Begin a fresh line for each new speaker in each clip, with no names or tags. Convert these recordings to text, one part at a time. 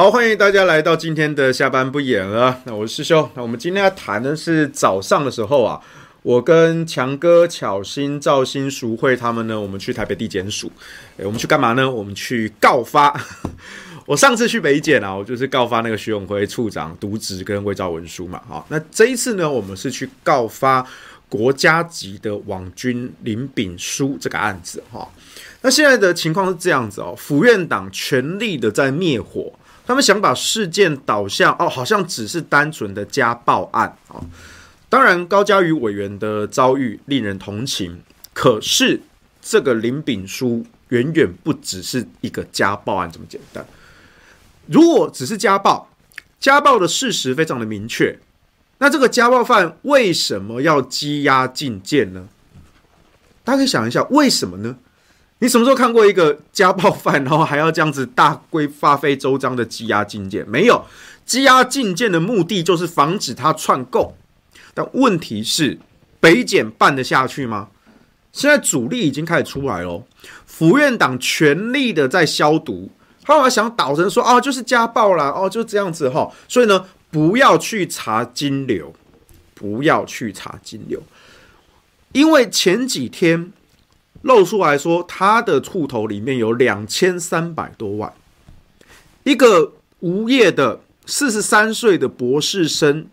好，欢迎大家来到今天的下班不演了。那我是师兄。那我们今天要谈的是早上的时候啊，我跟强哥、巧心、赵欣、淑慧他们呢，我们去台北地检署。诶，我们去干嘛呢？我们去告发。我上次去北检啊，我就是告发那个徐永辉处长渎职跟伪造文书嘛。好，那这一次呢，我们是去告发国家级的网军林炳书这个案子哈。那现在的情况是这样子哦，府院党全力的在灭火。他们想把事件导向哦，好像只是单纯的家暴案啊。当然，高嘉瑜委员的遭遇令人同情，可是这个林炳书远远不只是一个家暴案这么简单。如果只是家暴，家暴的事实非常的明确，那这个家暴犯为什么要羁押禁见呢？大家可以想一下，为什么呢？你什么时候看过一个家暴犯，然后还要这样子大规发费周章的羁押禁见？没有，羁押禁见的目的就是防止他串供。但问题是，北检办得下去吗？现在主力已经开始出来了，府院党全力的在消毒，他们想导成说啊，就是家暴啦，哦，就这样子哈。所以呢，不要去查金流，不要去查金流，因为前几天。露出来说，他的户头里面有两千三百多万。一个无业的四十三岁的博士生，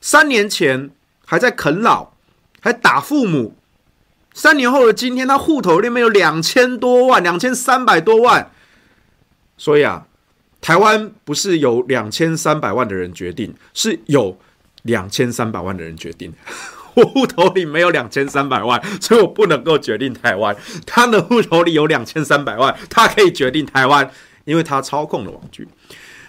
三年前还在啃老，还打父母。三年后的今天，他户头里面有两千多万，两千三百多万。所以啊，台湾不是有两千三百万的人决定，是有两千三百万的人决定。我户头里没有两千三百万，所以我不能够决定台湾。他的户头里有两千三百万，他可以决定台湾，因为他操控了网军。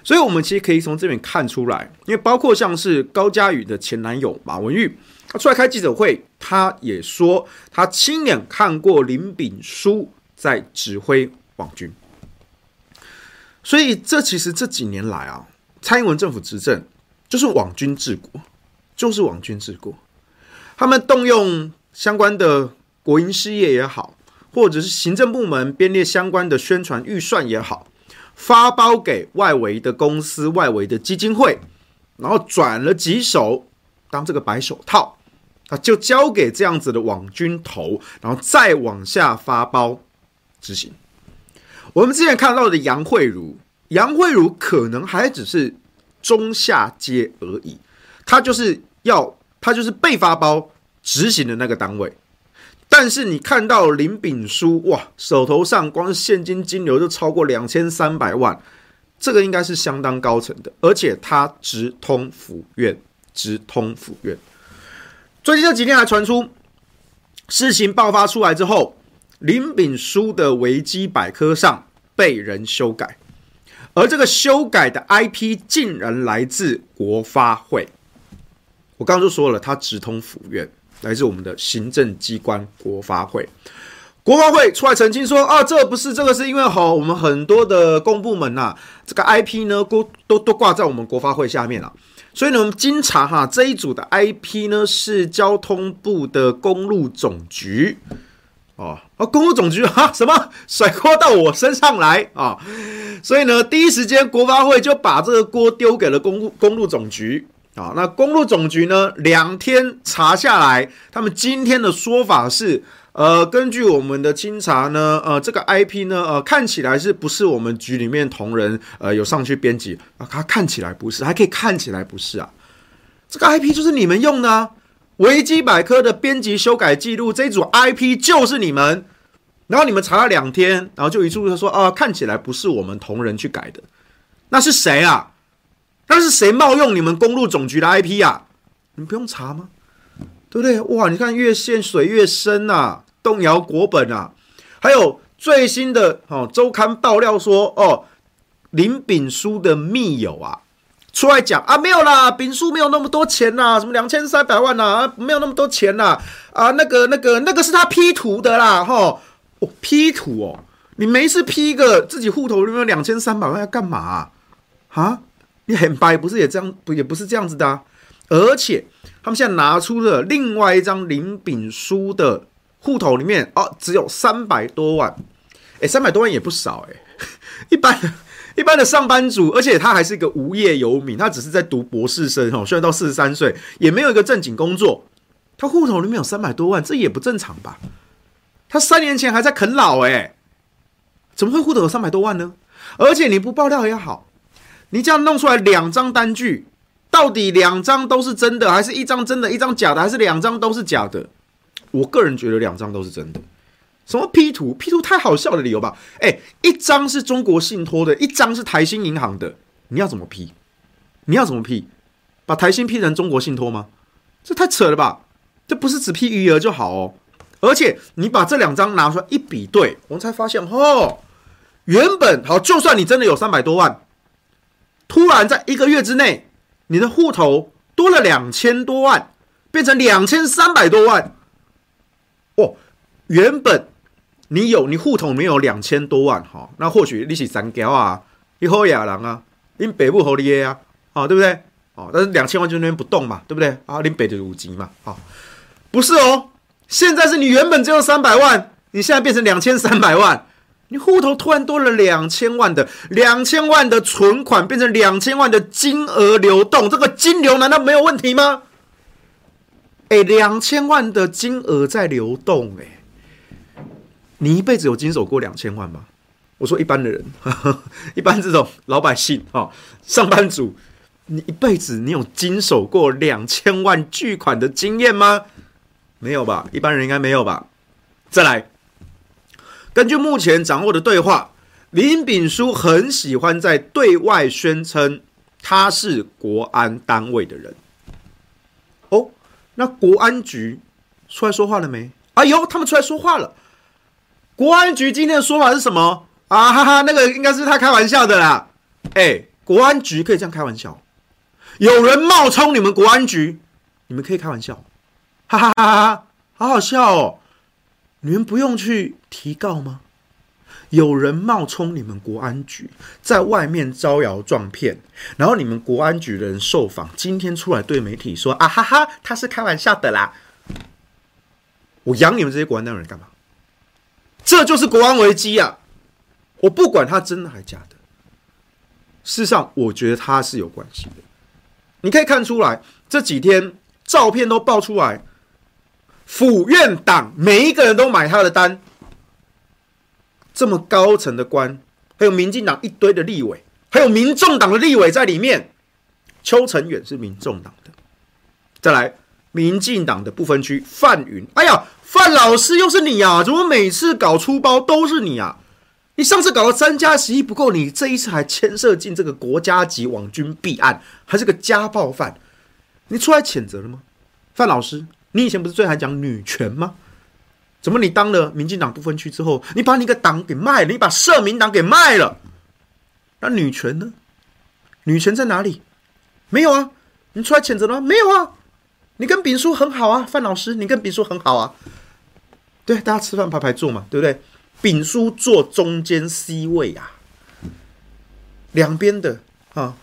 所以，我们其实可以从这边看出来，因为包括像是高嘉宇的前男友马文玉，他出来开记者会，他也说他亲眼看过林炳书在指挥网军。所以，这其实这几年来啊，蔡英文政府执政就是网军治国，就是网军治国。他们动用相关的国营事业也好，或者是行政部门编列相关的宣传预算也好，发包给外围的公司、外围的基金会，然后转了几手当这个白手套，啊，就交给这样子的网军头，然后再往下发包执行。我们之前看到的杨慧如，杨慧如可能还只是中下阶而已，他就是要。他就是被发包执行的那个单位，但是你看到林炳书哇，手头上光现金金流就超过两千三百万，这个应该是相当高层的，而且他直通府院，直通府院。最近这几天还传出事情爆发出来之后，林炳书的维基百科上被人修改，而这个修改的 IP 竟然来自国发会。我刚刚就说了，他直通府院，来自我们的行政机关国发会。国发会出来澄清说：“啊，这不是这个，是因为吼，我们很多的公部门呐、啊，这个 IP 呢，都都都挂在我们国发会下面了。所以呢，我们经查哈，这一组的 IP 呢是交通部的公路总局哦，啊，公路总局哈，什么甩锅到我身上来啊？所以呢，第一时间国发会就把这个锅丢给了公路公路总局。”啊，那公路总局呢？两天查下来，他们今天的说法是，呃，根据我们的清查呢，呃，这个 IP 呢，呃，看起来是不是我们局里面同仁呃有上去编辑啊？他看起来不是，还可以看起来不是啊。这个 IP 就是你们用的啊，维基百科的编辑修改记录，这一组 IP 就是你们。然后你们查了两天，然后就一处他说啊，看起来不是我们同仁去改的，那是谁啊？那是谁冒用你们公路总局的 IP 啊？你不用查吗？对不对？哇，你看越陷水越深啊，动摇国本啊！还有最新的哦，周刊爆料说哦，林炳书的密友啊，出来讲啊，没有啦，炳书没有那么多钱呐，什么两千三百万呐，啊，没有那么多钱呐，啊，那个那个那个是他 P 图的啦，哈，哦，P 图哦，你没事 P 一个自己户头里面两千三百万要干嘛啊？你很白不是也这样不也不是这样子的啊，而且他们现在拿出了另外一张林炳书的户头里面哦，只有三百多万，哎，三百多万也不少哎。一般、一般的上班族，而且他还是一个无业游民，他只是在读博士生哦，虽然到四十三岁，也没有一个正经工作，他户头里面有三百多万，这也不正常吧？他三年前还在啃老哎，怎么会户头有三百多万呢？而且你不爆料也好，你这样弄出来两张单据，到底两张都是真的，还是一张真的，一张假的，还是两张都是假的？我个人觉得两张都是真的。什么 P 图？P 图太好笑的理由吧？哎，一张是中国信托的，一张是台新银行的，你要怎么 P？你要怎么 P？把台新 P 成中国信托吗？这太扯了吧！这不是只 P 余额就好哦，而且你把这两张拿出来一比对，我们才发现哦。原本好，就算你真的有三百多万，突然在一个月之内，你的户头多了两千多万，变成两千三百多万。哦，原本你有你户头没有两千多万哈，那或许你是三条啊，你好野人啊，你北部好厉害啊，啊对不对？哦，但是两千万就那边不动嘛，对不对？啊，你北的五级嘛，啊，不是哦，现在是你原本只有三百万，你现在变成两千三百万。你户头突然多了两千万的两千万的存款，变成两千万的金额流动，这个金流难道没有问题吗？哎，两千万的金额在流动，哎，你一辈子有经手过两千万吗？我说一般的人，呵 呵一般这种老百姓啊，上班族，你一辈子你有经手过两千万巨款的经验吗？没有吧？一般人应该没有吧？再来。根据目前掌握的对话，林炳书很喜欢在对外宣称他是国安单位的人。哦，那国安局出来说话了没？哎呦，他们出来说话了。国安局今天的说法是什么？啊哈哈，那个应该是他开玩笑的啦。哎，国安局可以这样开玩笑？有人冒充你们国安局，你们可以开玩笑？哈哈哈哈，好好笑哦。你们不用去提告吗？有人冒充你们国安局，在外面招摇撞骗，然后你们国安局的人受访，今天出来对媒体说：“啊哈哈，他是开玩笑的啦。”我养你们这些国安单位人干嘛？这就是国安危机啊！我不管他真的还假的，事实上，我觉得他是有关系的。你可以看出来，这几天照片都爆出来。府院党每一个人都买他的单，这么高层的官，还有民进党一堆的立委，还有民众党的立委在里面。邱成远是民众党的，再来民进党的不分区范云，哎呀，范老师又是你啊？怎么每次搞出包都是你啊？你上次搞了三加十一不够，你这一次还牵涉进这个国家级网军弊案，还是个家暴犯，你出来谴责了吗？范老师。你以前不是最爱讲女权吗？怎么你当了民进党不分区之后，你把你个党给卖了，你把社民党给卖了？那女权呢？女权在哪里？没有啊！你出来谴责了吗？没有啊！你跟丙叔很好啊，范老师，你跟丙叔很好啊。对，大家吃饭排排坐嘛，对不对？丙叔坐中间 C 位啊，两边的啊，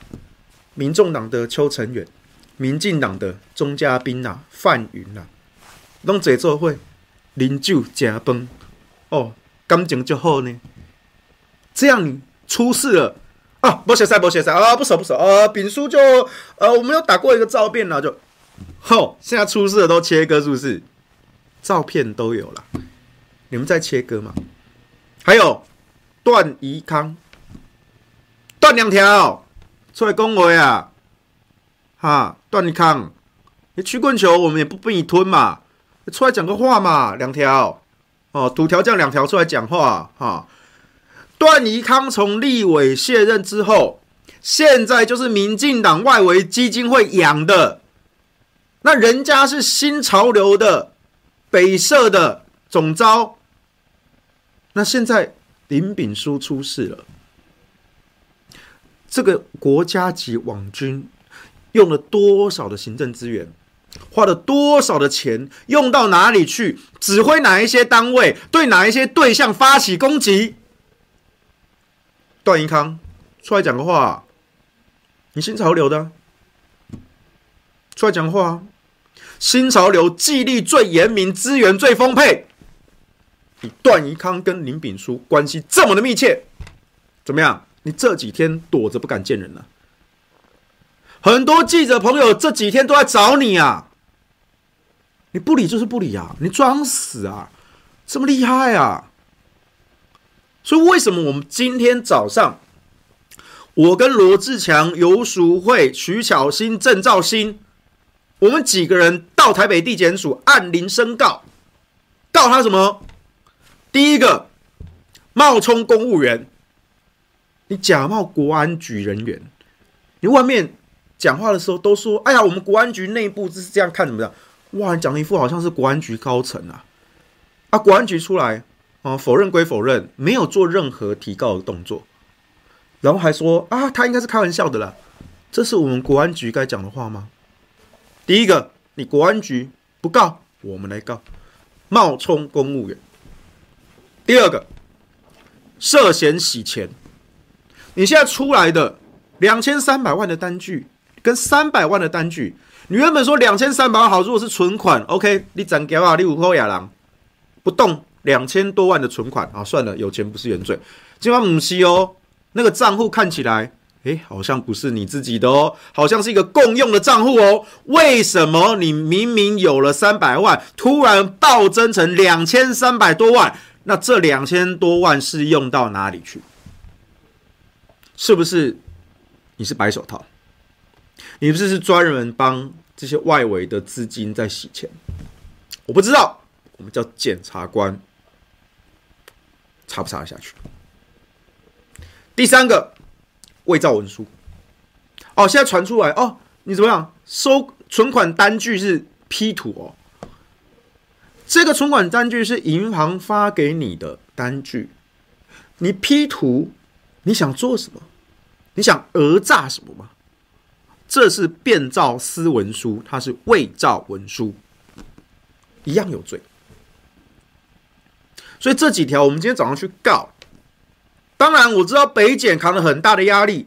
民众党的邱成远。民进党的钟嘉宾呐，范云呐，拢坐做伙，饮酒食饭，哦，感情就好呢。这样你出事了啊？不写赛，不写赛啊！不熟不熟啊！炳书就呃，我们有打过一个照片了，就，吼，现在出事了都切割是不是？照片都有了，你们在切割吗？还有段宜康，段两条出来恭维啊！哈，段宜康，曲棍球我们也不逼你吞嘛，出来讲个话嘛，两条哦，土条这样两条出来讲话哈。段宜康从立委卸任之后，现在就是民进党外围基金会养的，那人家是新潮流的北社的总召，那现在林炳书出事了，这个国家级网军。用了多少的行政资源，花了多少的钱，用到哪里去？指挥哪一些单位，对哪一些对象发起攻击？段宜康出来讲个话，你新潮流的，出来讲话，新潮流纪律最严明，资源最丰沛，你段宜康跟林炳书关系这么的密切，怎么样？你这几天躲着不敢见人了，很多记者朋友这几天都在找你啊，你不理就是不理啊，你装死啊，这么厉害啊？所以为什么我们今天早上，我跟罗志强、游淑慧、徐巧芯、郑兆新，我们几个人到台北地检署按铃申告，告他什么？第一个，冒充公务员，你假冒国安局人员，你外面讲话的时候都说：“哎呀，我们国安局内部就是这样看怎么样？”哇，你讲一副好像是国安局高层啊！啊，国安局出来啊，否认归否认，没有做任何提告的动作，然后还说：“啊，他应该是开玩笑的啦。”这是我们国安局该讲的话吗？第一个，你国安局不告，我们来告，冒充公务员。第二个，涉嫌洗钱。你现在出来的两千三百万的单据跟三百万的单据，你原本说两千三百万好，如果是存款，OK，你怎给啊，你五口亚郎不动两千多万的存款啊，算了，有钱不是原罪。今晚母西哦，那个账户看起来。诶，好像不是你自己的哦，好像是一个共用的账户哦。为什么你明明有了三百万，突然暴增成两千三百多万？那这两千多万是用到哪里去？是不是你是白手套？你不是是专门帮这些外围的资金在洗钱？我不知道，我们叫检察官查不查得下去？第三个。伪造文书，哦，现在传出来哦，你怎么样？收存款单据是 P 图哦，这个存款单据是银行发给你的单据，你 P 图，你想做什么？你想讹诈什么吗？这是变造私文书，它是伪造文书，一样有罪。所以这几条我们今天早上去告。当然，我知道北检扛了很大的压力，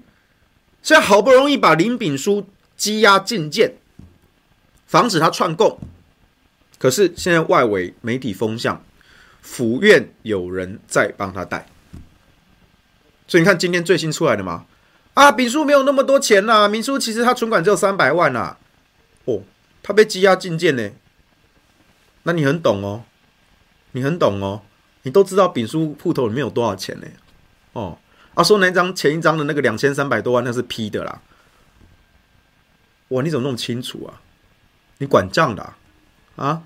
现在好不容易把林炳书羁押禁见，防止他串供。可是现在外围媒体风向，府院有人在帮他带，所以你看今天最新出来的嘛，啊，丙叔没有那么多钱呐、啊，炳书其实他存款只有三百万呐、啊，哦，他被羁押禁见呢，那你很懂哦，你很懂哦，你都知道丙叔户头里面有多少钱呢？哦，啊，说那张前一张的那个两千三百多万，那是 P 的啦。哇，你怎么那么清楚啊？你管账的啊？啊，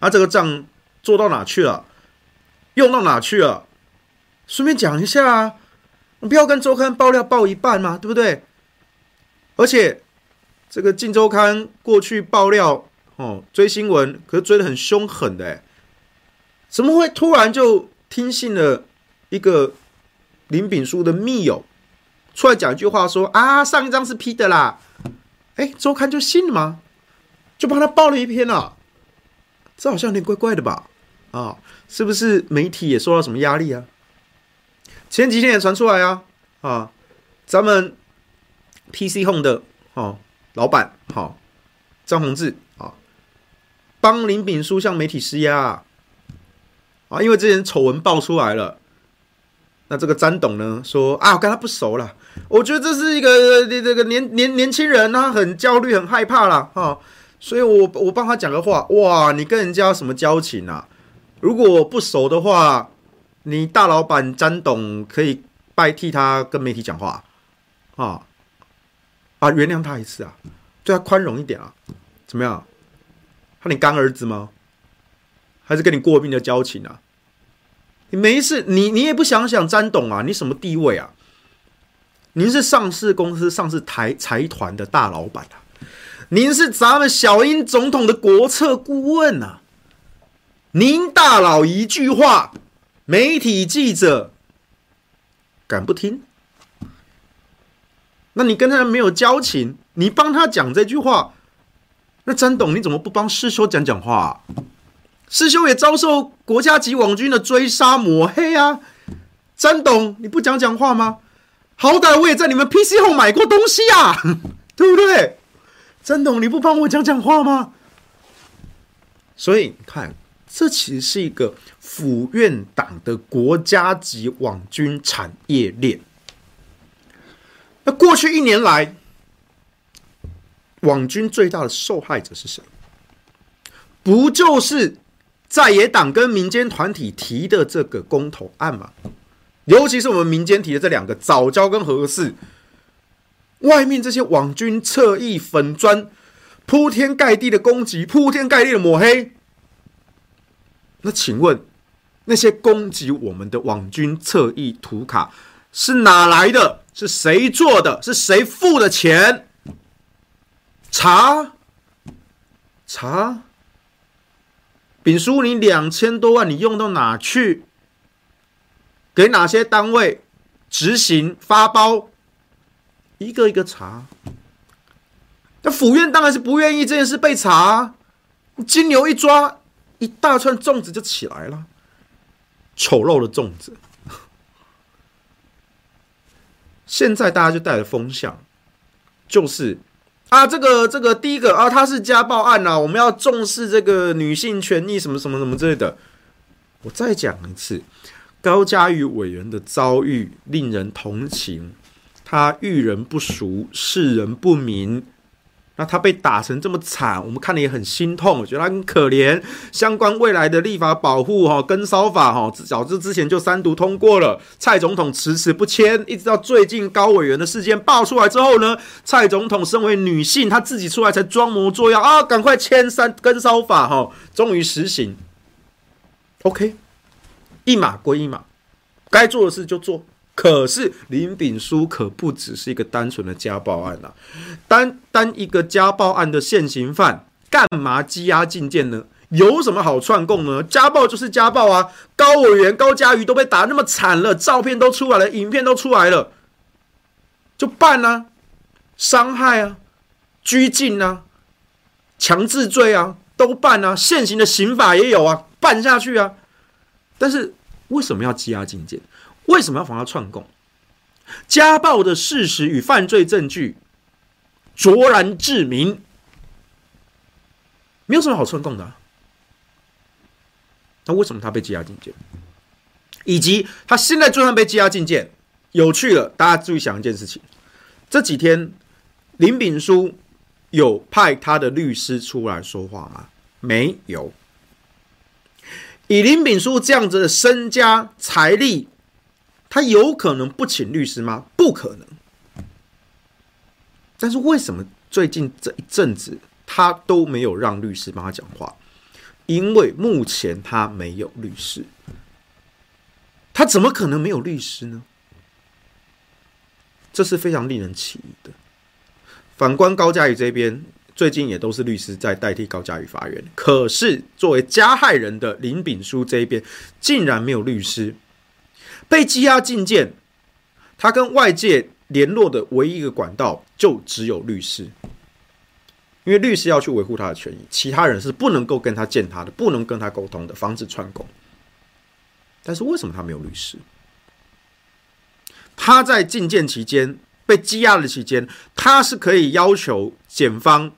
啊这个账做到哪去了？用到哪去了？顺便讲一下啊，你不要跟周刊爆料爆一半嘛，对不对？而且这个《镜周刊》过去爆料哦，追新闻可是追的很凶狠的，哎，怎么会突然就听信了一个？林炳书的密友出来讲一句话说啊，上一张是 P 的啦，哎，周刊就信了吗？就帮他报了一篇啊，这好像有点怪怪的吧？啊，是不是媒体也受到什么压力啊？前几天也传出来啊，啊，咱们 PC Home 的哦老板好张宏志啊，帮林炳书向媒体施压啊，啊，因为之前丑闻爆出来了。那这个詹董呢说啊，我跟他不熟了，我觉得这是一个这个年年年轻人，他很焦虑，很害怕啦。哈，所以我我帮他讲个话，哇，你跟人家什么交情啊？如果我不熟的话，你大老板詹董可以代替他跟媒体讲话啊，啊，原谅他一次啊，对他宽容一点啊，怎么样？他你干儿子吗？还是跟你过命的交情啊？你没事，你你也不想想詹董啊？你什么地位啊？您是上市公司、上市台财团的大老板啊！您是咱们小英总统的国策顾问啊！您大佬一句话，媒体记者敢不听？那你跟他没有交情，你帮他讲这句话，那詹董你怎么不帮师兄讲讲话？师兄也遭受国家级网军的追杀抹黑啊！詹董，你不讲讲话吗？好歹我也在你们 PC 后买过东西啊，对不对？詹董，你不帮我讲讲话吗？所以你看，这其实是一个府院党的国家级网军产业链。那过去一年来，网军最大的受害者是谁？不就是在野党跟民间团体提的这个公投案吗？尤其是我们民间提的这两个早教跟核四，外面这些网军侧翼粉专铺天盖地的攻击，铺天盖地的抹黑。那请问，那些攻击我们的网军侧翼图卡是哪来的？是谁做的？是谁付的钱？查查，丙叔，你两千多万，你用到哪去？给哪些单位执行发包？一个一个查。那府院当然是不愿意这件事被查，金牛一抓。一大串粽子就起来了，丑陋的粽子。现在大家就带着风向，就是啊，这个这个第一个啊，他是家暴案啊，我们要重视这个女性权益，什么什么什么之类的。我再讲一次，高嘉瑜委员的遭遇令人同情，他遇人不淑，世人不明。那他被打成这么惨，我们看了也很心痛，我觉得他很可怜。相关未来的立法保护哈，跟骚法哈，早之之前就三读通过了。蔡总统迟迟不签，一直到最近高委员的事件爆出来之后呢，蔡总统身为女性，她自己出来才装模作样啊，赶快签三跟骚法哈，终于实行。OK，一码归一码，该做的事就做。可是林炳书可不只是一个单纯的家暴案啊，单单一个家暴案的现行犯，干嘛羁押禁见呢？有什么好串供呢？家暴就是家暴啊！高委员高嘉瑜都被打那么惨了，照片都出来了，影片都出来了，就办啊，伤害啊，拘禁啊，强制罪啊，都办啊，现行的刑法也有啊，办下去啊。但是为什么要羁押禁见？为什么要防他串供？家暴的事实与犯罪证据卓然致明，没有什么好串供的。那为什么他被羁押禁见？以及他现在就算被羁押禁见，有趣了，大家注意想一件事情：这几天林炳书有派他的律师出来说话吗？没有。以林炳书这样子的身家财力。他有可能不请律师吗？不可能。但是为什么最近这一阵子他都没有让律师帮他讲话？因为目前他没有律师。他怎么可能没有律师呢？这是非常令人起疑的。反观高嘉瑜这边，最近也都是律师在代替高嘉瑜发言。可是作为加害人的林炳书这一边，竟然没有律师。被羁押禁见，他跟外界联络的唯一一个管道就只有律师，因为律师要去维护他的权益，其他人是不能够跟他见他的，不能跟他沟通的，防止串供。但是为什么他没有律师？他在禁见期间被羁押的期间，他是可以要求检方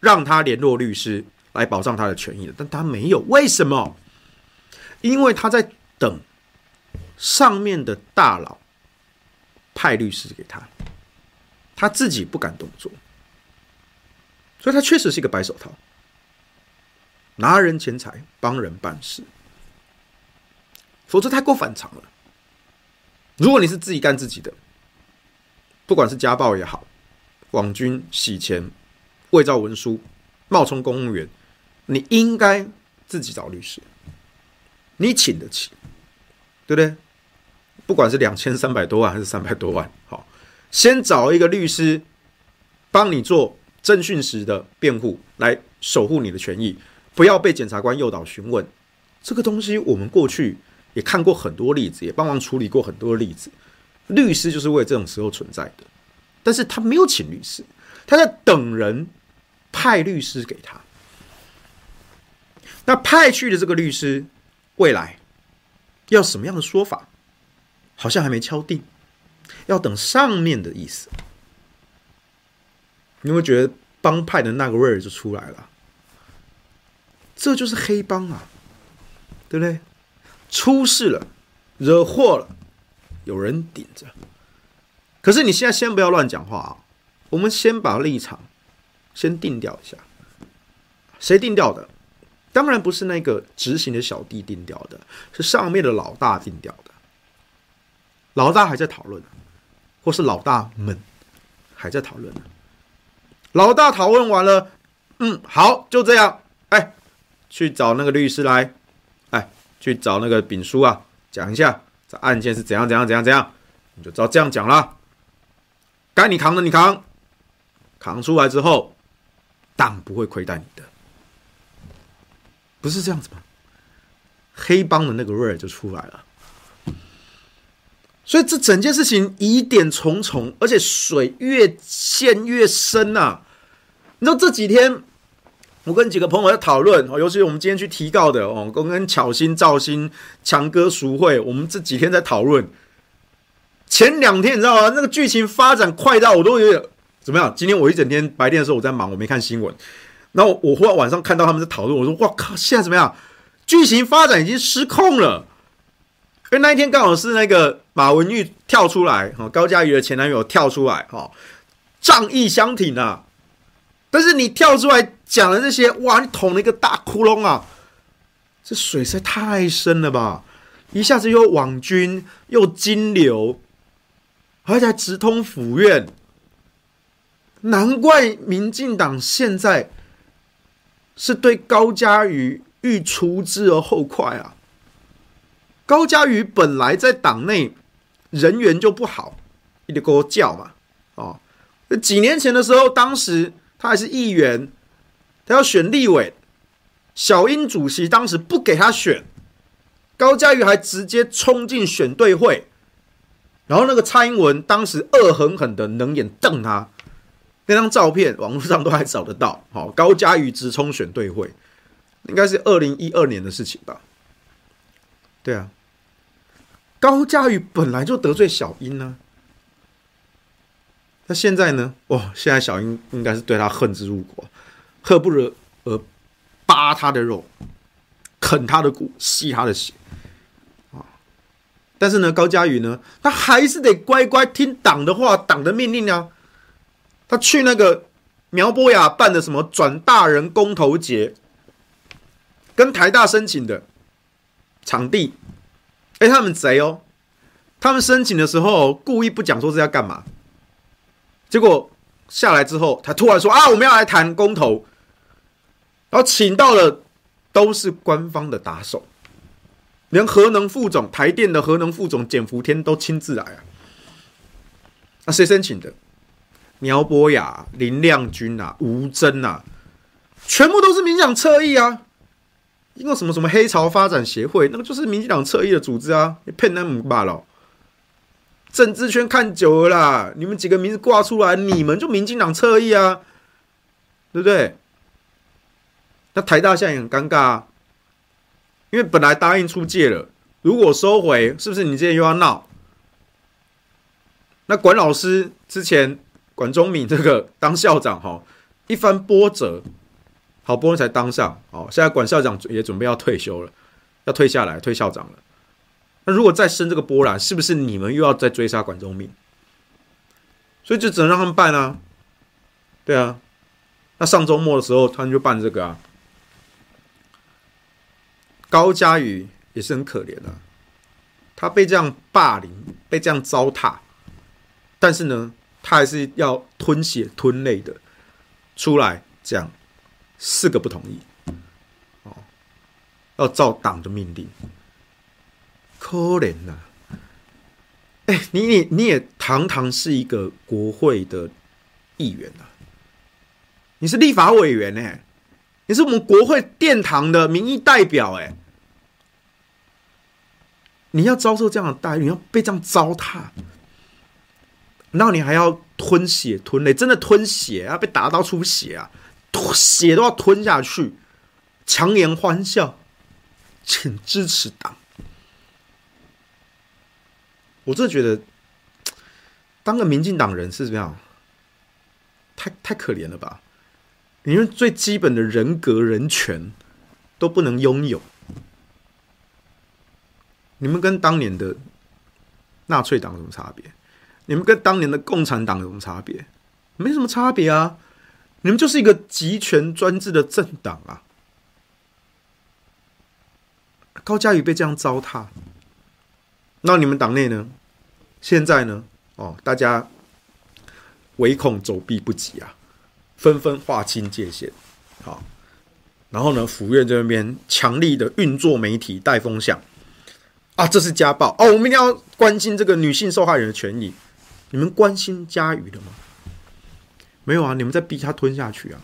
让他联络律师来保障他的权益的，但他没有，为什么？因为他在等。上面的大佬派律师给他，他自己不敢动作，所以他确实是一个白手套，拿人钱财帮人办事，否则太过反常了。如果你是自己干自己的，不管是家暴也好，网军洗钱、伪造文书、冒充公务员，你应该自己找律师，你请得起，对不对？不管是两千三百多万还是三百多万，好，先找一个律师帮你做侦讯时的辩护，来守护你的权益，不要被检察官诱导询问。这个东西我们过去也看过很多例子，也帮忙处理过很多例子。律师就是为这种时候存在的，但是他没有请律师，他在等人派律师给他。那派去的这个律师，未来要什么样的说法？好像还没敲定，要等上面的意思。你会觉得帮派的那个味儿就出来了，这就是黑帮啊！对不对？出事了，惹祸了，有人顶着。可是你现在先不要乱讲话啊！我们先把立场先定掉一下。谁定掉的？当然不是那个执行的小弟定掉的，是上面的老大定掉的。老大还在讨论，或是老大们还在讨论。老大讨论完了，嗯，好，就这样。哎，去找那个律师来，哎，去找那个丙叔啊，讲一下这案件是怎样怎样怎样怎样，你就照这样讲了。该你扛的你扛，扛出来之后，党不会亏待你的，不是这样子吗？黑帮的那个味儿就出来了。所以这整件事情疑点重重，而且水越陷越深呐、啊。你知道这几天，我跟几个朋友在讨论，尤其是我们今天去提告的哦，跟跟巧心、赵芯、强哥、淑慧，我们这几天在讨论。前两天你知道吗？那个剧情发展快到我都有点怎么样？今天我一整天白天的时候我在忙，我没看新闻。然后我忽然晚上看到他们在讨论，我说：“哇靠！现在怎么样？剧情发展已经失控了。”因为那一天刚好是那个马文玉跳出来，哈，高嘉瑜的前男友跳出来，哈，仗义相挺啊。但是你跳出来讲的这些，哇，你捅了一个大窟窿啊！这水实在太深了吧？一下子又网军，又金流，而且还直通府院，难怪民进党现在是对高嘉瑜欲除之而后快啊！高嘉瑜本来在党内人缘就不好，一直给我叫嘛！哦，几年前的时候，当时他还是议员，他要选立委，小英主席当时不给他选，高嘉瑜还直接冲进选队会，然后那个蔡英文当时恶狠狠的冷眼瞪他，那张照片网络上都还找得到。好，高嘉瑜直冲选队会，应该是二零一二年的事情吧？对啊。高嘉瑜本来就得罪小英呢，那现在呢？哇，现在小英应该是对他恨之入骨，恨不得呃扒他的肉，啃他的骨，吸他的血啊！但是呢，高嘉瑜呢，他还是得乖乖听党的话，党的命令啊！他去那个苗博雅办的什么转大人公投节，跟台大申请的场地。哎，他们贼哦！他们申请的时候故意不讲说是要干嘛，结果下来之后，他突然说啊，我们要来谈公投，然后请到了都是官方的打手，连核能副总台电的核能副总简福天都亲自来啊！那谁申请的？苗博雅、林亮君啊、吴征啊，全部都是民进党侧翼啊！因为什么什么黑潮发展协会，那个就是民进党侧翼的组织啊！你骗他们罢了。政治圈看久了啦，你们几个名字挂出来，你们就民进党侧翼啊，对不对？那台大现在也很尴尬啊，因为本来答应出借了，如果收回，是不是你今天又要闹？那管老师之前管中闵这个当校长哈，一番波折。好不容易才当上，哦，现在管校长也准备要退休了，要退下来，退校长了。那如果再生这个波澜，是不是你们又要再追杀管中闵？所以就只能让他们办啊，对啊。那上周末的时候，他们就办这个啊。高嘉瑜也是很可怜啊，他被这样霸凌，被这样糟蹋，但是呢，他还是要吞血吞泪的出来讲。四个不同意，哦，要照党的命令，可怜呐！哎，你你你也堂堂是一个国会的议员啊，你是立法委员呢，你是我们国会殿堂的民意代表哎，你要遭受这样的待遇，你要被这样糟蹋，那你还要吞血吞泪，真的吞血啊，被打到出血啊！血都要吞下去，强颜欢笑，请支持党。我真的觉得，当个民进党人是怎么样？太太可怜了吧？因为最基本的人格人权都不能拥有，你们跟当年的纳粹党有什么差别？你们跟当年的共产党有什么差别？没什么差别啊！你们就是一个集权专制的政党啊！高嘉瑜被这样糟蹋，那你们党内呢？现在呢？哦，大家唯恐走避不及啊，纷纷划清界限。好，然后呢，府院这边强力的运作媒体带风向啊，这是家暴哦，我们一定要关心这个女性受害人的权益。你们关心嘉瑜的吗？没有啊，你们在逼他吞下去啊。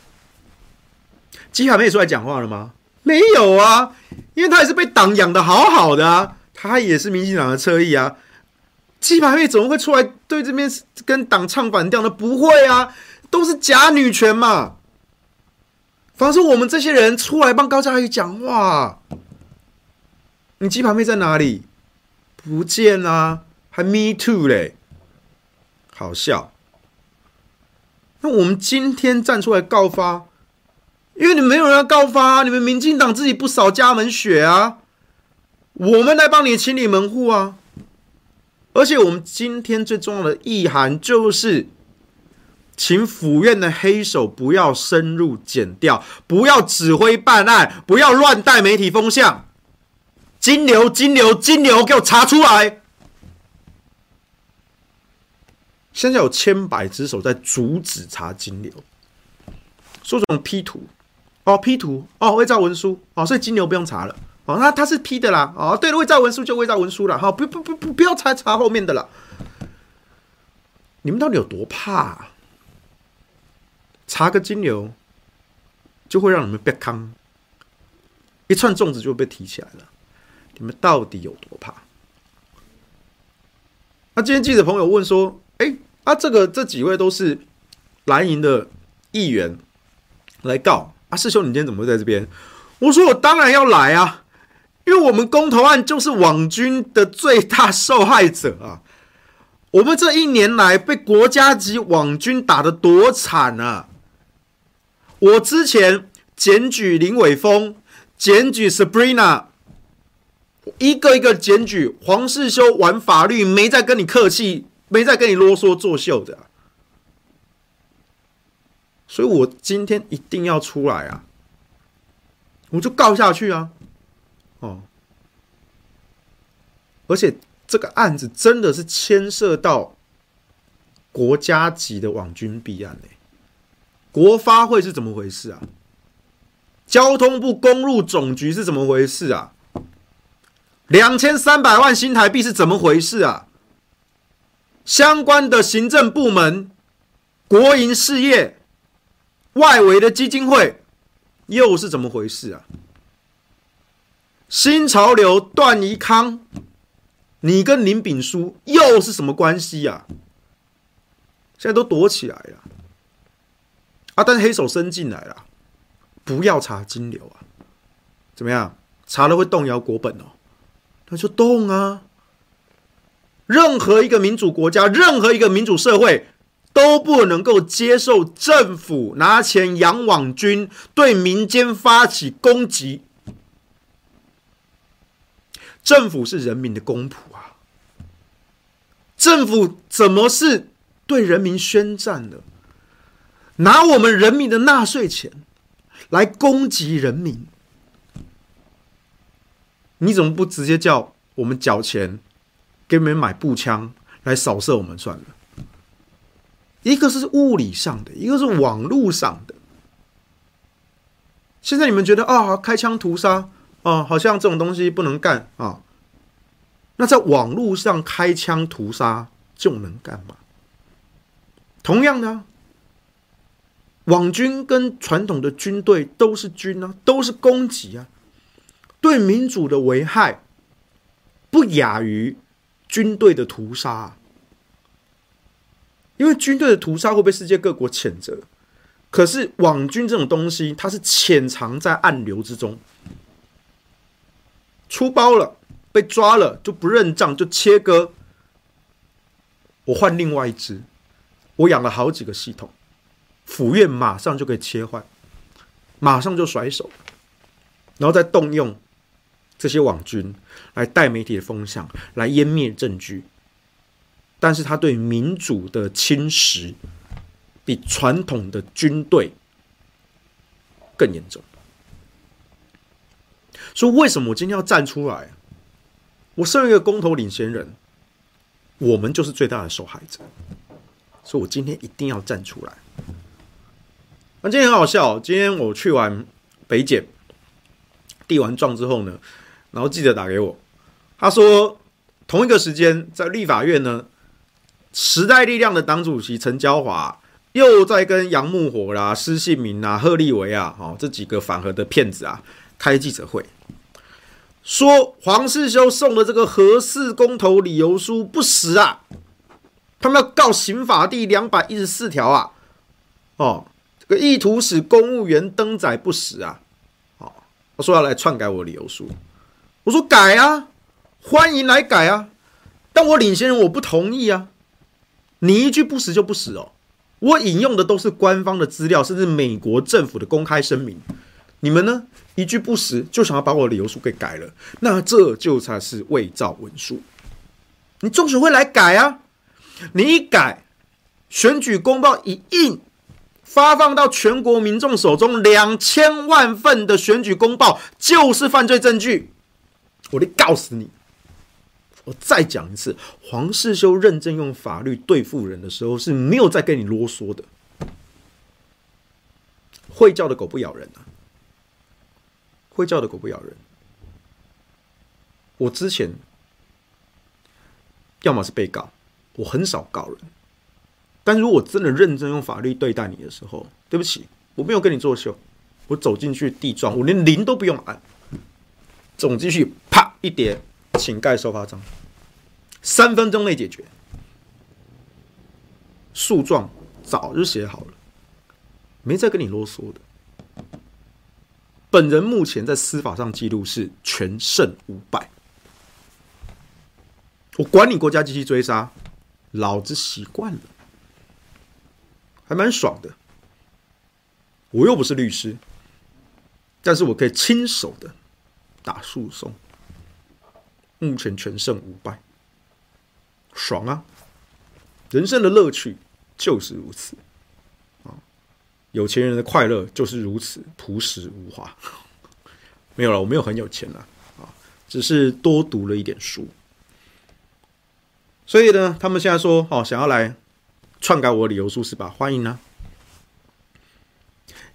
鸡排妹出来讲话了吗？没有啊，因为他也是被党养的好好的啊，他也是民进党的侧翼啊。鸡排妹怎么会出来对这边跟党唱反调呢？不会啊，都是假女权嘛。反正我们这些人出来帮高嘉瑜讲话，你鸡排妹在哪里？不见啊，还 me too 嘞。好笑，那我们今天站出来告发，因为你没有人要告发，你们民进党自己不扫家门血啊，我们来帮你清理门户啊。而且我们今天最重要的意涵就是，请府院的黑手不要深入检调，不要指挥办案，不要乱带媒体风向，金流、金流、金流，给我查出来。现在有千百只手在阻止查金流，说这种 P 图？哦，P 图。哦，伪造文书。哦，所以金流不用查了。哦，那他是 P 的啦。哦，对了，伪造文书就伪造文书了哈，不不不不不要查查后面的了，你们到底有多怕？查个金流就会让你们别康，一串粽子就被提起来了，你们到底有多怕？那今天记者朋友问说。哎，啊，这个这几位都是蓝营的议员来告啊，师兄，你今天怎么会在这边？我说我当然要来啊，因为我们公投案就是网军的最大受害者啊。我们这一年来被国家级网军打得多惨啊！我之前检举林伟峰，检举 Sabrina，一个一个检举，黄世修玩法律没再跟你客气。没在跟你啰嗦作秀的，所以我今天一定要出来啊！我就告下去啊！哦，而且这个案子真的是牵涉到国家级的网军弊案嘞！国发会是怎么回事啊？交通部公路总局是怎么回事啊？两千三百万新台币是怎么回事啊？相关的行政部门、国营事业、外围的基金会，又是怎么回事啊？新潮流、段宜康，你跟林炳书又是什么关系呀？现在都躲起来了，啊，但是黑手伸进来了，不要查金流啊？怎么样？查了会动摇国本哦？那就动啊！任何一个民主国家，任何一个民主社会，都不能够接受政府拿钱养网军，对民间发起攻击。政府是人民的公仆啊！政府怎么是对人民宣战的？拿我们人民的纳税钱来攻击人民？你怎么不直接叫我们缴钱？给你们买步枪来扫射我们算了，一个是物理上的，一个是网络上的。现在你们觉得啊，开枪屠杀啊，好像这种东西不能干啊。那在网络上开枪屠杀就能干嘛？同样的，网军跟传统的军队都是军啊，都是攻击啊，对民主的危害不亚于。军队的屠杀，因为军队的屠杀会被世界各国谴责，可是网军这种东西，它是潜藏在暗流之中，出包了，被抓了就不认账就切割，我换另外一只，我养了好几个系统，府院马上就可以切换，马上就甩手，然后再动用这些网军来带媒体的风向，来湮灭证据。但是他对民主的侵蚀，比传统的军队更严重。所以为什么我今天要站出来？我身为一个公投领先人，我们就是最大的受害者。所以我今天一定要站出来。那今天很好笑，今天我去完北检递完状之后呢，然后记者打给我，他说同一个时间在立法院呢。时代力量的党主席陈椒华又在跟杨木火啦、施信明啊、贺立维啊，哦，这几个反核的骗子啊，开记者会，说黄世修送的这个核四公投理由书不实啊，他们要告刑法第两百一十四条啊，哦，这个意图使公务员登载不实啊，哦，他说要来篡改我理由书，我说改啊，欢迎来改啊，但我领先人我不同意啊。你一句不实就不实哦！我引用的都是官方的资料，甚至美国政府的公开声明。你们呢？一句不实就想要把我的理由书给改了，那这就才是伪造文书。你中选会来改啊！你一改，选举公报一印，发放到全国民众手中两千万份的选举公报就是犯罪证据，我得告死你！我再讲一次，黄世修认真用法律对付人的时候是没有在跟你啰嗦的。会叫的狗不咬人啊！会叫的狗不咬人。我之前要么是被告，我很少告人。但如果真的认真用法律对待你的时候，对不起，我没有跟你作秀。我走进去地状，我连铃都不用按，总继续啪一叠。请盖收发章，三分钟内解决。诉状早就写好了，没再跟你啰嗦的。本人目前在司法上记录是全胜五百。我管你国家机器追杀，老子习惯了，还蛮爽的。我又不是律师，但是我可以亲手的打诉讼。目前全胜五败，爽啊！人生的乐趣就是如此啊！有钱人的快乐就是如此朴实无华。没有了，我没有很有钱了啊，只是多读了一点书。所以呢，他们现在说哦，想要来篡改我的理由书是吧？欢迎啊！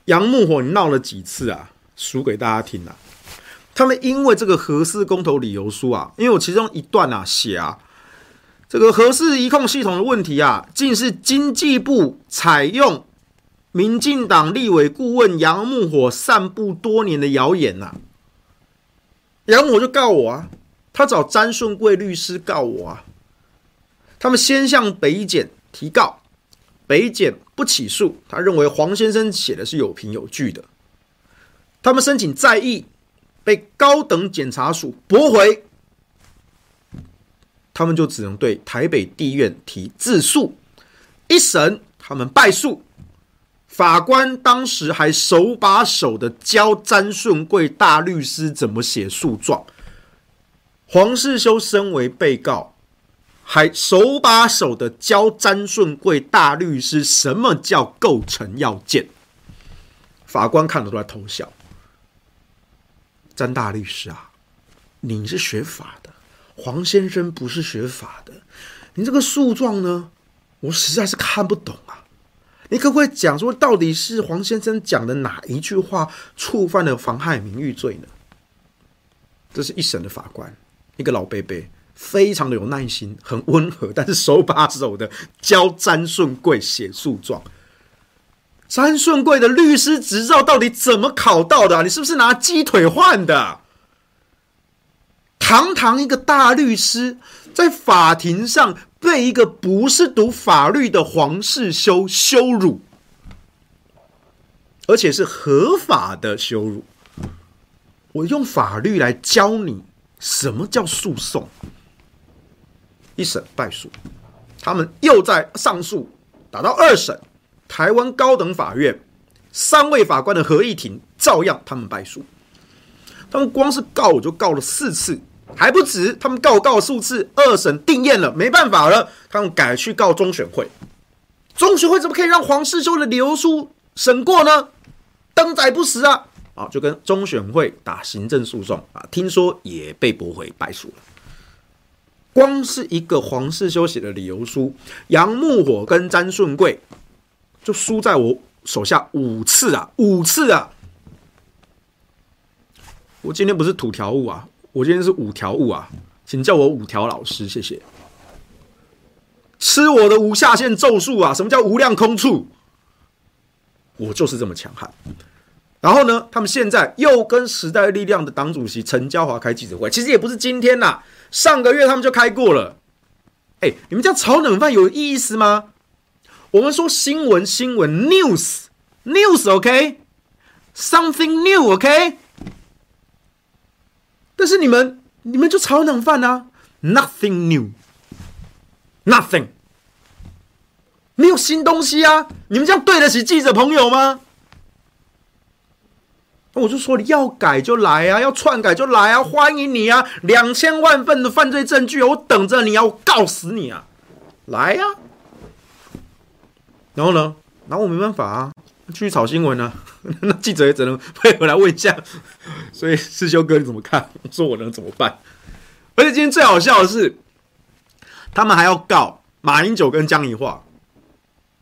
杨木火，你闹了几次啊？数给大家听啊！他们因为这个核四公投理由书啊，因为我其中一段啊写啊，这个核四移控系统的问题啊，竟是经济部采用民进党立委顾问杨木火散布多年的谣言呐、啊。杨木火就告我啊，他找詹顺贵律师告我啊，他们先向北检提告，北检不起诉，他认为黄先生写的是有凭有据的，他们申请再议。被高等检察署驳回，他们就只能对台北地院提自诉。一审他们败诉，法官当时还手把手的教詹顺贵大律师怎么写诉状。黄世修身为被告，还手把手的教詹顺贵大律师什么叫构成要件。法官看了都在偷笑。詹大律师啊，你是学法的，黄先生不是学法的，你这个诉状呢，我实在是看不懂啊。你可不可以讲说，到底是黄先生讲的哪一句话触犯了妨害名誉罪呢？这是一审的法官，一个老伯伯，非常的有耐心，很温和，但是手把手的教詹顺贵写诉状。詹顺贵的律师执照到底怎么考到的？你是不是拿鸡腿换的？堂堂一个大律师，在法庭上被一个不是读法律的黄世修羞辱，而且是合法的羞辱。我用法律来教你什么叫诉讼。一审败诉，他们又在上诉，打到二审。台湾高等法院三位法官的合议庭照样他们败诉。他们光是告我就告了四次，还不止，他们告我告了数次，二审定谳了，没办法了，他们改去告中选会。中选会怎么可以让黄世修的理由书审过呢？登载不实啊！啊，就跟中选会打行政诉讼啊，听说也被驳回败诉了。光是一个黄世修写的理由书，杨木火跟詹顺贵就输在我手下五次啊，五次啊！我今天不是土条物啊，我今天是五条悟啊，请叫我五条老师，谢谢。吃我的无下限咒术啊！什么叫无量空处？我就是这么强悍。然后呢，他们现在又跟时代力量的党主席陈椒华开记者会，其实也不是今天呐，上个月他们就开过了。哎，你们这样炒冷饭有意思吗？我们说新闻，新闻，news，news，OK，something new，OK。但是你们，你们就炒冷饭啊，nothing new，nothing，没有新东西啊！你们这样对得起记者朋友吗？我就说你要改就来啊，要篡改就来啊，欢迎你啊！两千万份的犯罪证据，我等着你啊，我告死你啊！来呀、啊！然后呢？然后我没办法啊，继续炒新闻啊。那记者也只能配合来问一下。所以世修哥你怎么看？我说我能怎么办？而且今天最好笑的是，他们还要告马英九跟江宜桦。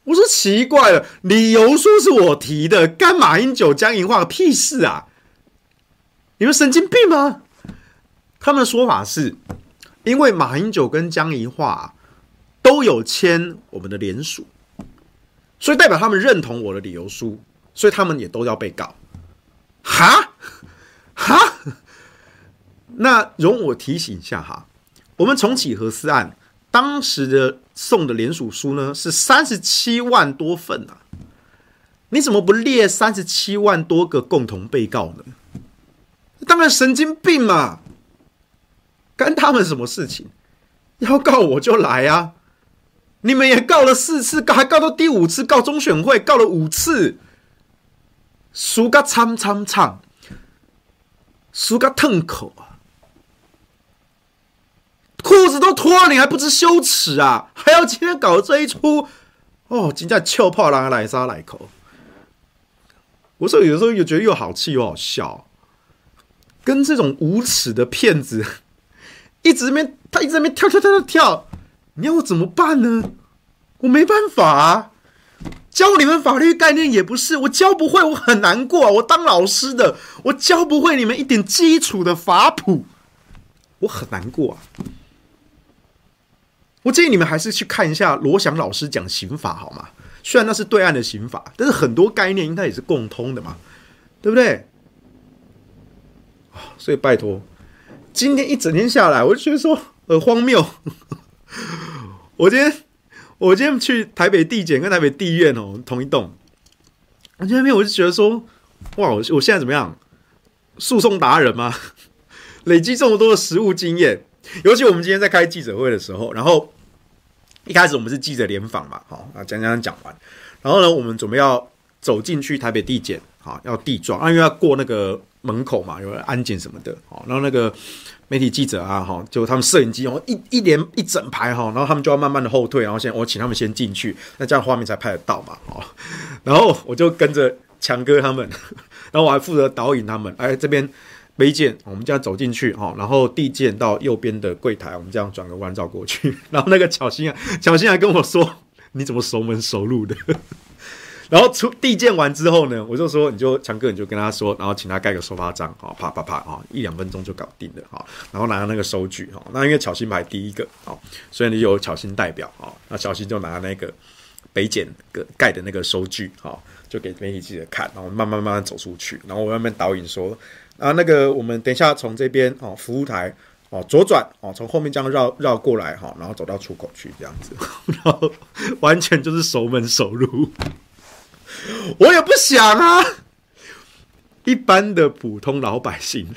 我说奇怪了，理由书是我提的，干马英九、江宜桦个屁事啊！你们神经病吗？他们的说法是，因为马英九跟江宜桦都有签我们的联署，所以代表他们认同我的理由书，所以他们也都要被告。哈？哈？那容我提醒一下哈，我们重启核四案。当时的送的联署书呢是三十七万多份啊，你怎么不列三十七万多个共同被告呢？当然神经病嘛，干他们什么事情？要告我就来啊！你们也告了四次，告还告到第五次，告中选会告了五次，输个惨惨惨，输个痛口啊！裤子都脱了，你还不知羞耻啊？还要今天搞这一出？哦，今天臭炮狼来杀来口。我说有时候又觉得又好气又好笑，跟这种无耻的骗子一直在那边，他一直在那边跳跳跳跳跳，你要我怎么办呢？我没办法啊，教你们法律概念也不是，我教不会，我很难过啊。我当老师的，我教不会你们一点基础的法谱，我很难过啊。我建议你们还是去看一下罗翔老师讲刑法好吗？虽然那是对岸的刑法，但是很多概念应该也是共通的嘛，对不对？所以拜托，今天一整天下来，我就觉得说很荒谬。我今天我今天去台北地检跟台北地院哦，同一栋。我今天没有，我就觉得说，哇，我我现在怎么样？诉讼达人吗？累积这么多的实务经验，尤其我们今天在开记者会的时候，然后。一开始我们是记者联访嘛，好，啊讲讲讲完，然后呢，我们准备要走进去台北地检，好，要地状啊，因为要过那个门口嘛，有安检什么的，好，然后那个媒体记者啊，哈，就他们摄影机，然后一一连一整排哈，然后他们就要慢慢的后退，然后先我请他们先进去，那这样画面才拍得到嘛，哦，然后我就跟着强哥他们，然后我还负责导引他们，哎，这边。杯件，我们这样走进去哈，然后递件到右边的柜台，我们这样转个弯绕过去，然后那个巧心啊，巧心还跟我说：“你怎么熟门熟路的？”然后出递件完之后呢，我就说：“你就强哥，你就跟他说，然后请他盖个收发章，哈，啪啪啪，哈，一两分钟就搞定了，哈，然后拿那个收据，哈，那因为巧心排第一个，哈，所以你有巧心代表，哈，那巧心就拿那个北检个盖的那个收据，哈，就给媒体记者看，然后慢慢慢慢走出去，然后我外面导引说。啊，那个我们等一下从这边哦，服务台哦左转哦，从后面这样绕绕过来哈，然后走到出口去这样子，然后完全就是熟门熟路。我也不想啊，一般的普通老百姓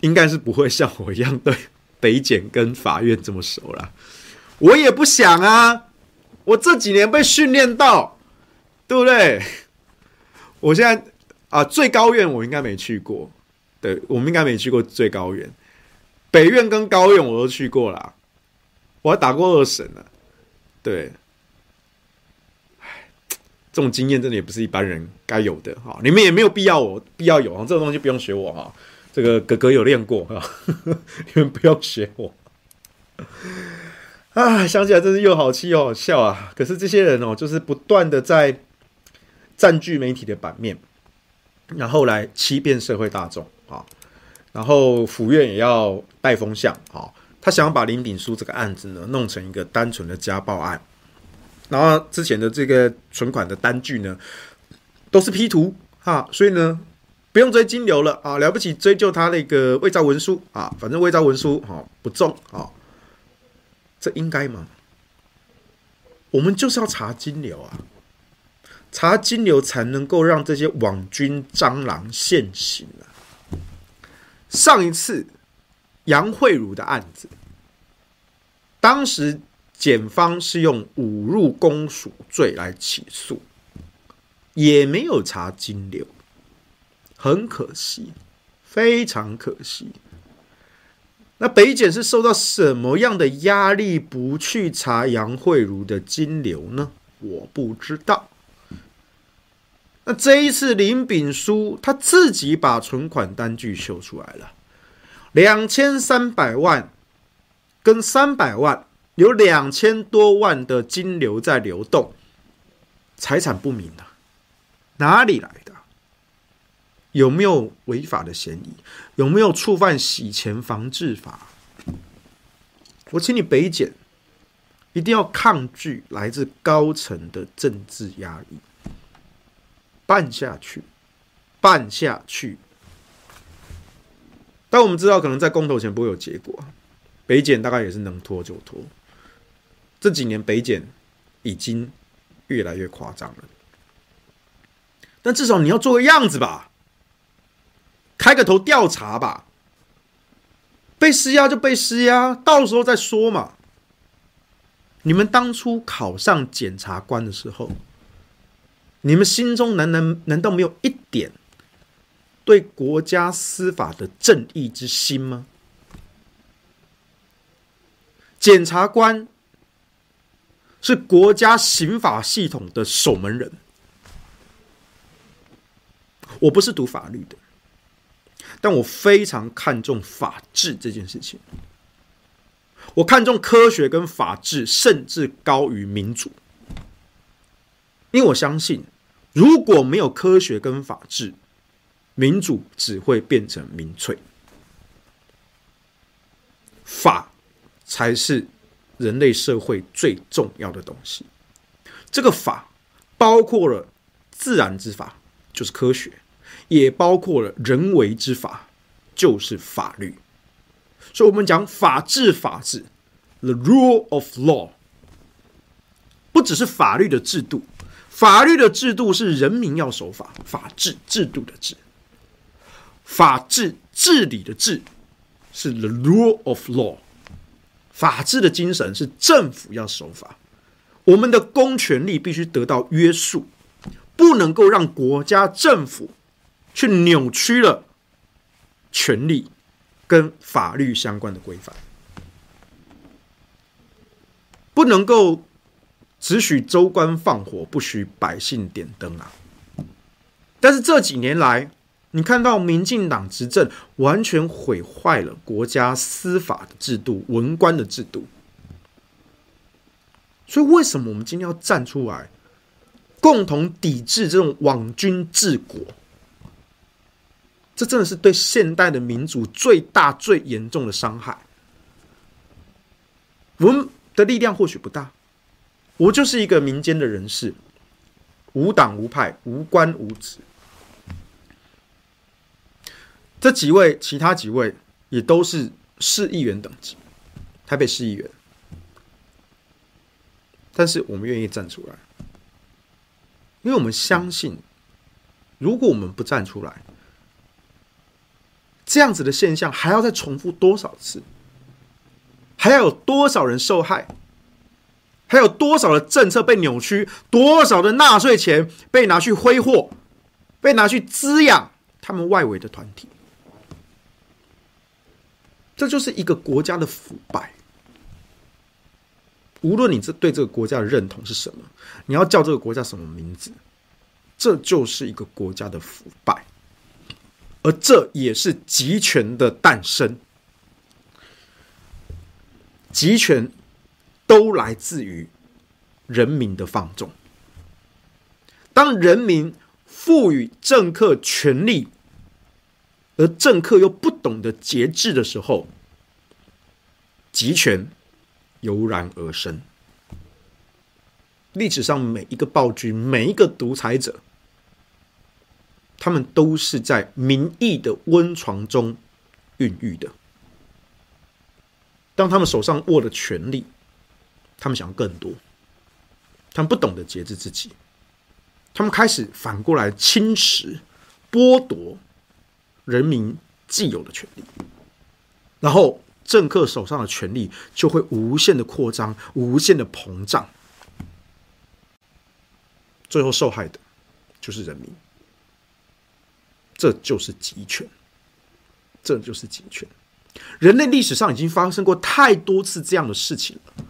应该是不会像我一样对北检跟法院这么熟啦。我也不想啊，我这几年被训练到，对不对？我现在。啊，最高院我应该没去过，对，我们应该没去过最高院，北院跟高院我都去过了，我还打过二审呢。对，这种经验真的也不是一般人该有的哈。你们也没有必要我必要有啊，这种东西不用学我哈。这个哥哥有练过哈，你们不要学我。啊，想起来真是又好气又好笑啊！可是这些人哦，就是不断的在占据媒体的版面，然后来欺骗社会大众啊。然后府院也要带风向啊，他想要把林炳书这个案子呢弄成一个单纯的家暴案。然后之前的这个存款的单据呢，都是 P 图哈，所以呢不用追金流了啊，了不起追究他那个伪造文书啊，反正伪造文书哈不重啊。这应该吗？我们就是要查金流啊，查金流才能够让这些网军蟑螂现形啊。上一次杨惠如的案子，当时检方是用侮辱公署罪来起诉，也没有查金流，很可惜，非常可惜。那北检是受到什么样的压力，不去查杨惠如的金流呢？我不知道。那这一次林炳书他自己把存款单据秀出来了，两千三百万跟三百万，有两千多万的金流在流动，财产不明的，哪里来的？有没有违法的嫌疑？有没有触犯洗钱防治法？我请你北检一定要抗拒来自高层的政治压力，办下去，办下去。但我们知道，可能在公投前不会有结果，北检大概也是能拖就拖。这几年北检已经越来越夸张了，但至少你要做个样子吧。开个头调查吧，被施压就被施压，到时候再说嘛。你们当初考上检察官的时候，你们心中难难难道没有一点对国家司法的正义之心吗？检察官是国家刑法系统的守门人，我不是读法律的。但我非常看重法治这件事情，我看重科学跟法治，甚至高于民主，因为我相信，如果没有科学跟法治，民主只会变成民粹，法才是人类社会最重要的东西。这个法包括了自然之法，就是科学。也包括了人为之法，就是法律。所以，我们讲法治，法治，the rule of law，不只是法律的制度，法律的制度是人民要守法，法治制度的治，法治治理的治，是 the rule of law。法治的精神是政府要守法，我们的公权力必须得到约束，不能够让国家政府。去扭曲了权力跟法律相关的规范，不能够只许州官放火，不许百姓点灯啊！但是这几年来，你看到民进党执政，完全毁坏了国家司法的制度、文官的制度。所以，为什么我们今天要站出来，共同抵制这种网军治国？这真的是对现代的民主最大、最严重的伤害。我们的力量或许不大，我就是一个民间的人士，无党无派、无官无职。这几位，其他几位也都是市议员等级，台北市议员。但是我们愿意站出来，因为我们相信，如果我们不站出来，这样子的现象还要再重复多少次？还要有多少人受害？还有多少的政策被扭曲？多少的纳税钱被拿去挥霍？被拿去滋养他们外围的团体？这就是一个国家的腐败。无论你这对这个国家的认同是什么，你要叫这个国家什么名字，这就是一个国家的腐败，而这也是集权的诞生。集权都来自于人民的放纵。当人民赋予政客权力，而政客又不懂得节制的时候，集权油然而生。历史上每一个暴君、每一个独裁者，他们都是在民意的温床中孕育的。当他们手上握了权力，他们想要更多，他们不懂得节制自己，他们开始反过来侵蚀、剥夺人民既有的权利，然后政客手上的权力就会无限的扩张、无限的膨胀。最后受害的就是人民，这就是集权，这就是集权。人类历史上已经发生过太多次这样的事情了，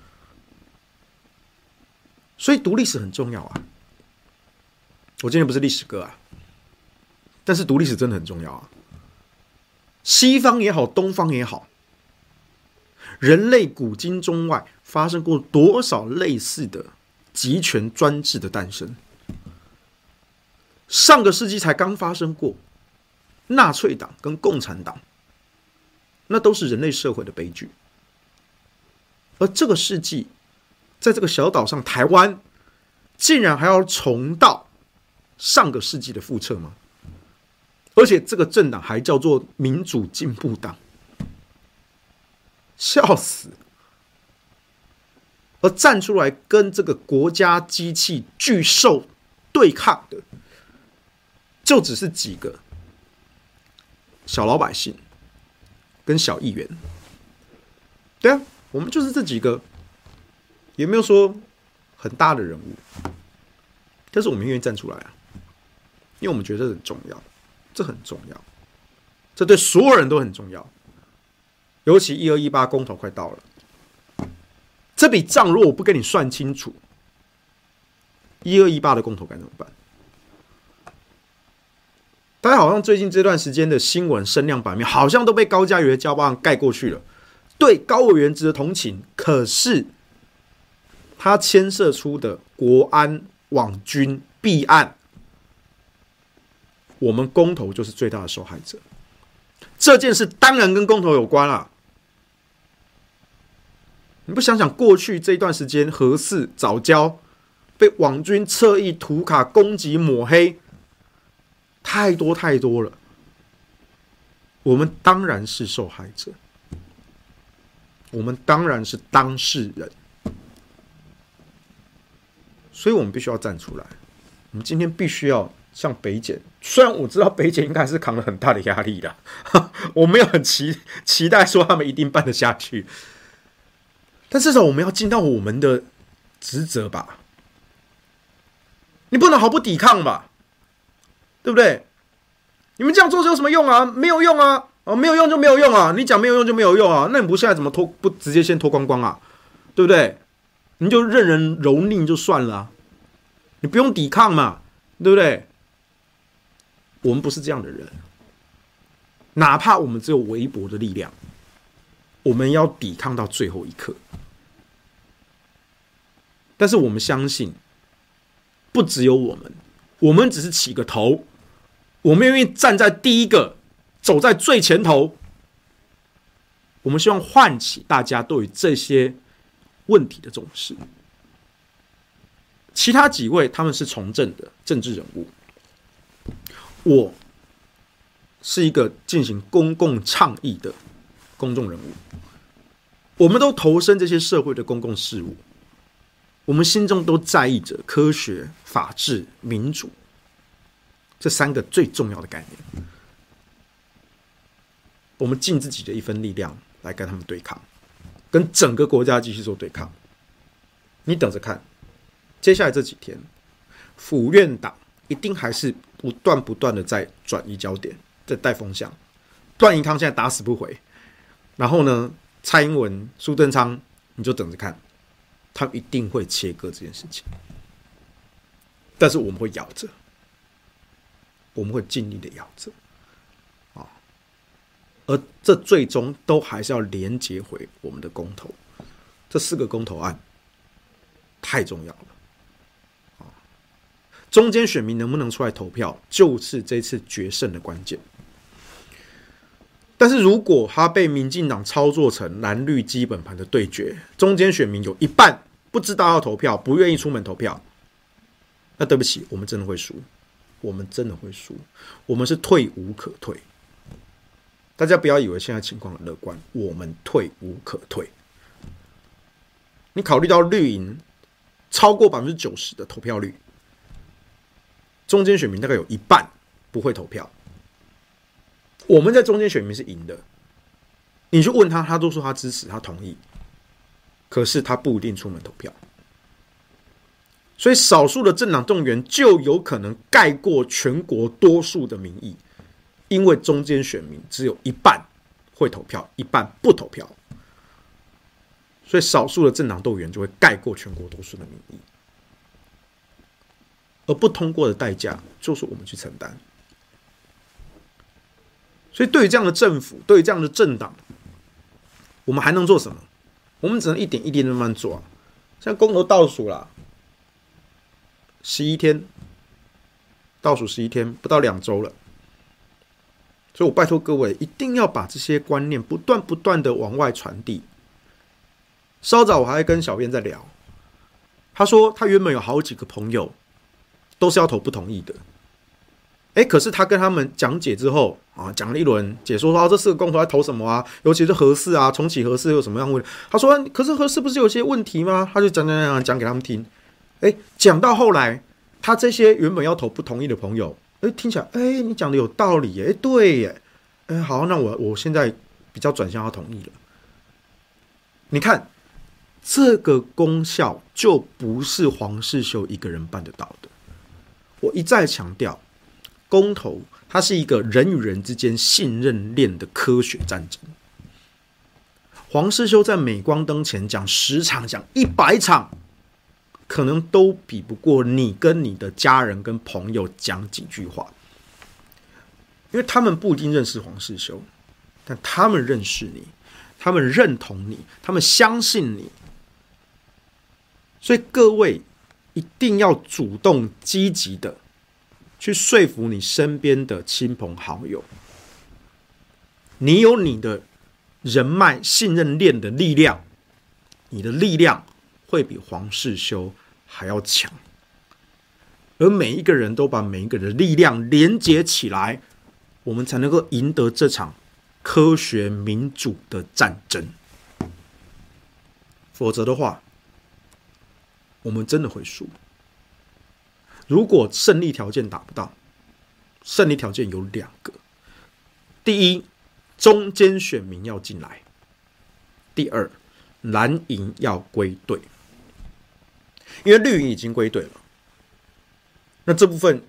所以读历史很重要啊。我今天不是历史哥啊，但是读历史真的很重要啊。西方也好，东方也好，人类古今中外发生过多少类似的集权专制的诞生？上个世纪才刚发生过，纳粹党跟共产党，那都是人类社会的悲剧。而这个世纪，在这个小岛上，台湾竟然还要重蹈上个世纪的覆辙吗？而且这个政党还叫做民主进步党，笑死！而站出来跟这个国家机器巨兽对抗的。就只是几个小老百姓跟小议员，对啊，我们就是这几个，也没有说很大的人物，但是我们愿意站出来啊，因为我们觉得很重要，这很重要，这对所有人都很重要，尤其一二一八公投快到了，这笔账如果我不跟你算清楚，一二一八的公投该怎么办？大家好像最近这段时间的新闻声量版面，好像都被高嘉瑜的交棒盖过去了。对高委员值得同情，可是他牵涉出的国安网军弊案，我们公投就是最大的受害者。这件事当然跟公投有关啊！你不想想过去这段时间，核四藻礁被网军侧翼涂卡攻击抹黑。太多太多了，我们当然是受害者，我们当然是当事人，所以我们必须要站出来。我们今天必须要像北检，虽然我知道北检应该是扛了很大的压力的，我没有很期期待说他们一定办得下去，但至少我们要尽到我们的职责吧。你不能毫不抵抗吧？对不对？你们这样做是有什么用啊？没有用啊！哦，没有用就没有用啊！你讲没有用就没有用啊！那你不现在怎么脱不直接先脱光光啊？对不对？你就任人蹂躏就算了，你不用抵抗嘛，对不对？我们不是这样的人，哪怕我们只有微薄的力量，我们要抵抗到最后一刻。但是我们相信，不只有我们。我们只是起个头，我们愿意站在第一个，走在最前头。我们希望唤起大家对于这些问题的重视。其他几位他们是从政的政治人物，我是一个进行公共倡议的公众人物。我们都投身这些社会的公共事务。我们心中都在意着科学、法治、民主这三个最重要的概念。我们尽自己的一份力量来跟他们对抗，跟整个国家继续做对抗。你等着看，接下来这几天，府院党一定还是不断不断的在转移焦点，在带风向。段宜康现在打死不回，然后呢，蔡英文、苏贞昌，你就等着看，他一定会切割这件事情。但是我们会咬着，我们会尽力的咬着，啊，而这最终都还是要连接回我们的公投，这四个公投案太重要了，中间选民能不能出来投票，就是这次决胜的关键。但是如果他被民进党操作成蓝绿基本盘的对决，中间选民有一半不知道要投票，不愿意出门投票。那对不起，我们真的会输，我们真的会输，我们是退无可退。大家不要以为现在情况很乐观，我们退无可退。你考虑到绿营超过百分之九十的投票率，中间选民大概有一半不会投票。我们在中间选民是赢的，你去问他，他都说他支持，他同意，可是他不一定出门投票。所以，少数的政党动员就有可能盖过全国多数的民意，因为中间选民只有一半会投票，一半不投票，所以少数的政党动员就会盖过全国多数的民意，而不通过的代价就是我们去承担。所以，对于这样的政府，对于这样的政党，我们还能做什么？我们只能一点一滴慢慢做啊。现在公投倒数了。十一天，倒数十一天，不到两周了，所以我拜托各位，一定要把这些观念不断不断的往外传递。稍早我还跟小编在聊，他说他原本有好几个朋友都是要投不同意的，哎，可是他跟他们讲解之后啊，讲了一轮解说说，这四个公投要投什么啊，尤其是合适啊，重启合适有什么样问？他说，可是合适不是有些问题吗？他就讲讲讲讲给他们听。哎，讲到后来，他这些原本要投不同意的朋友，哎，听起来，哎，你讲的有道理，哎，对耶，哎，好，那我我现在比较转向要同意了。你看，这个功效就不是黄世修一个人办得到的。我一再强调，公投它是一个人与人之间信任链的科学战争。黄世修在镁光灯前讲十场，讲一百场。可能都比不过你跟你的家人跟朋友讲几句话，因为他们不一定认识黄世修，但他们认识你，他们认同你，他们相信你，所以各位一定要主动积极的去说服你身边的亲朋好友，你有你的人脉信任链的力量，你的力量。会比黄世修还要强，而每一个人都把每一个人的力量连接起来，我们才能够赢得这场科学民主的战争。否则的话，我们真的会输。如果胜利条件达不到，胜利条件有两个：第一，中间选民要进来；第二，蓝营要归队。因为绿营已经归队了，那这部分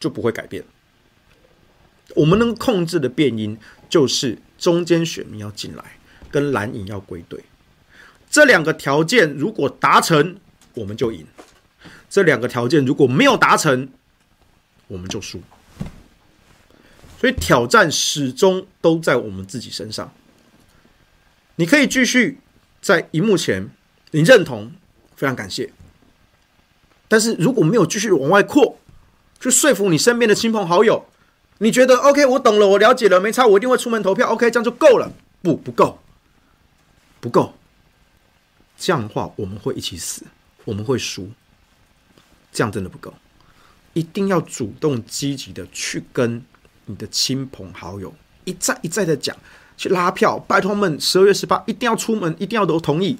就不会改变。我们能控制的变因就是中间选民要进来，跟蓝营要归队。这两个条件如果达成，我们就赢；这两个条件如果没有达成，我们就输。所以挑战始终都在我们自己身上。你可以继续在荧幕前，你认同，非常感谢。但是如果没有继续往外扩，去说服你身边的亲朋好友，你觉得 OK，我懂了，我了解了，没差，我一定会出门投票，OK，这样就够了。不，不够，不够。这样的话，我们会一起死，我们会输。这样真的不够，一定要主动积极的去跟你的亲朋好友一再一再的讲，去拉票，拜托们，十二月十八一定要出门，一定要都同意。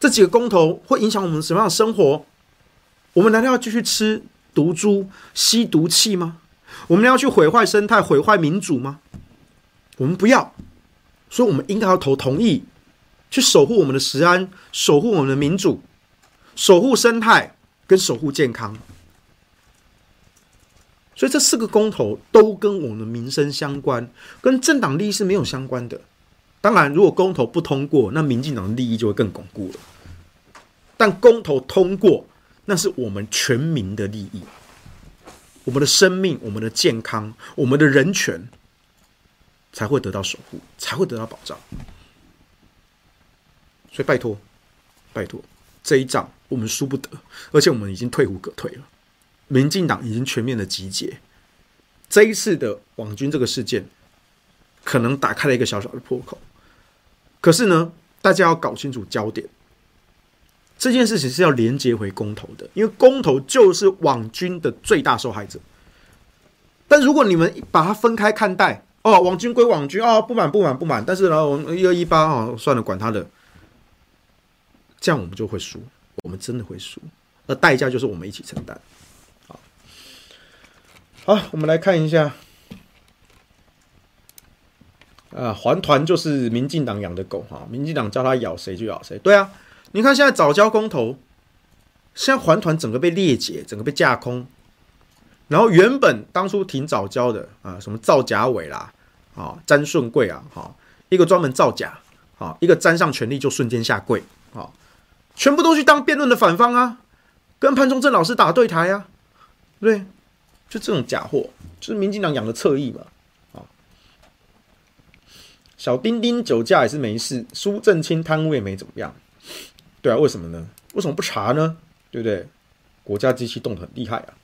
这几个公投会影响我们什么样的生活？我们难道要继续吃毒猪、吸毒气吗？我们要去毁坏生态、毁坏民主吗？我们不要，所以我们应该要投同意，去守护我们的食安，守护我们的民主，守护生态跟守护健康。所以这四个公投都跟我们的民生相关，跟政党利益是没有相关的。当然，如果公投不通过，那民进党的利益就会更巩固了。但公投通过，那是我们全民的利益，我们的生命、我们的健康、我们的人权才会得到守护，才会得到保障。所以，拜托，拜托，这一仗我们输不得，而且我们已经退无可退了。民进党已经全面的集结，这一次的网军这个事件，可能打开了一个小小的破口。可是呢，大家要搞清楚焦点。这件事情是要连接回公投的，因为公投就是网军的最大受害者。但如果你们把它分开看待，哦，网军归网军，哦，不满不满不满，但是呢，我们一二一八哦，算了，管他的，这样我们就会输，我们真的会输，而代价就是我们一起承担。好，好，我们来看一下，啊，环团就是民进党养的狗哈，民进党叫它咬谁就咬谁，对啊。你看，现在早交公投，现在环团整个被裂解，整个被架空。然后原本当初挺早交的啊，什么赵家伟啦，啊，詹顺贵啊，哈，一个专门造假，啊，一个沾上权力就瞬间下跪，啊，全部都去当辩论的反方啊，跟潘忠正老师打对台啊，对，就这种假货，就是民进党养的侧翼嘛，啊，小丁丁酒驾也是没事，苏正清贪污也没怎么样。对啊，为什么呢？为什么不查呢？对不对？国家机器动得很厉害啊！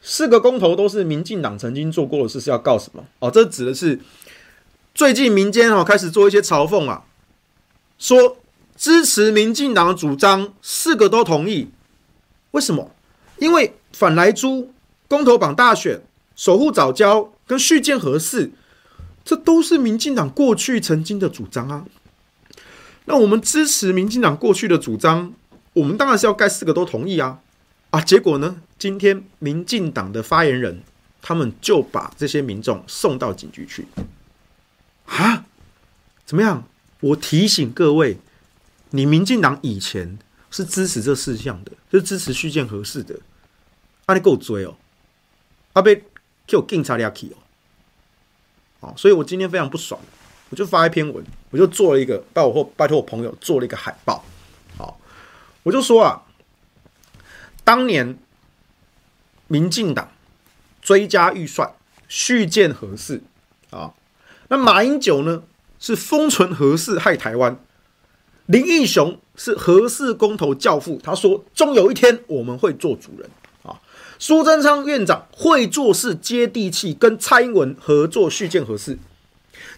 四个公投都是民进党曾经做过的事，是要告什么？哦，这指的是最近民间哦开始做一些嘲讽啊，说支持民进党的主张，四个都同意。为什么？因为反莱猪、公投榜大选、守护早教跟续建核四，这都是民进党过去曾经的主张啊。那我们支持民进党过去的主张，我们当然是要盖四个都同意啊！啊，结果呢？今天民进党的发言人，他们就把这些民众送到警局去。啊？怎么样？我提醒各位，你民进党以前是支持这四项的，就是支持续建核四的，啊，你给我追哦！啊，被叫警察抓去哦！啊，所以我今天非常不爽。我就发一篇文，我就做了一个，拜我或拜托我朋友做了一个海报，好，我就说啊，当年民进党追加预算续建核四啊，那马英九呢是封存核四害台湾，林义雄是核四公投教父，他说终有一天我们会做主人啊，苏贞昌院长会做事接地气，跟蔡英文合作续建核四。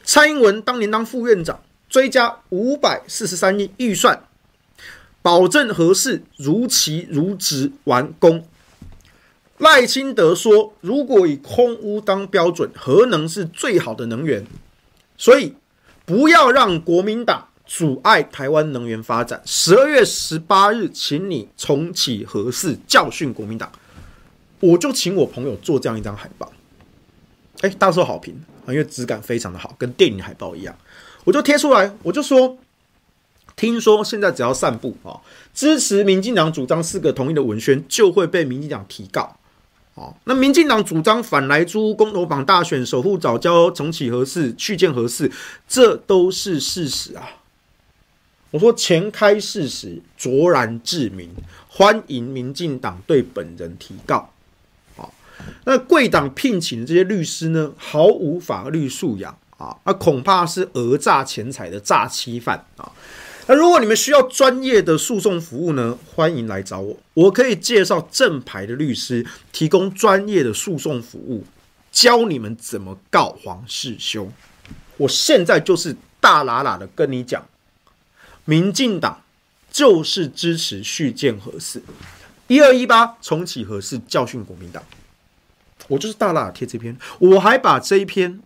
蔡英文当年当副院长，追加五百四十三亿预算，保证核四如期如职完工。赖清德说，如果以空屋当标准，核能是最好的能源，所以不要让国民党阻碍台湾能源发展。十二月十八日，请你重启核四，教训国民党。我就请我朋友做这样一张海报，哎，大受好评。因为质感非常的好，跟电影海报一样，我就贴出来，我就说，听说现在只要散布啊，支持民进党主张四个同意的文宣，就会被民进党提告。哦，那民进党主张反来租、公投榜大选、守护早教、重启核四、去建核四，这都是事实啊。我说前开事实，卓然志明，欢迎民进党对本人提告。好那贵党聘请的这些律师呢，毫无法律素养啊，那恐怕是讹诈钱财的诈欺犯啊。那如果你们需要专业的诉讼服务呢，欢迎来找我，我可以介绍正牌的律师，提供专业的诉讼服务，教你们怎么告黄世修。我现在就是大喇喇的跟你讲，民进党就是支持续建核四，一二一八重启核四，教训国民党。我就是大喇贴这篇，我还把这一篇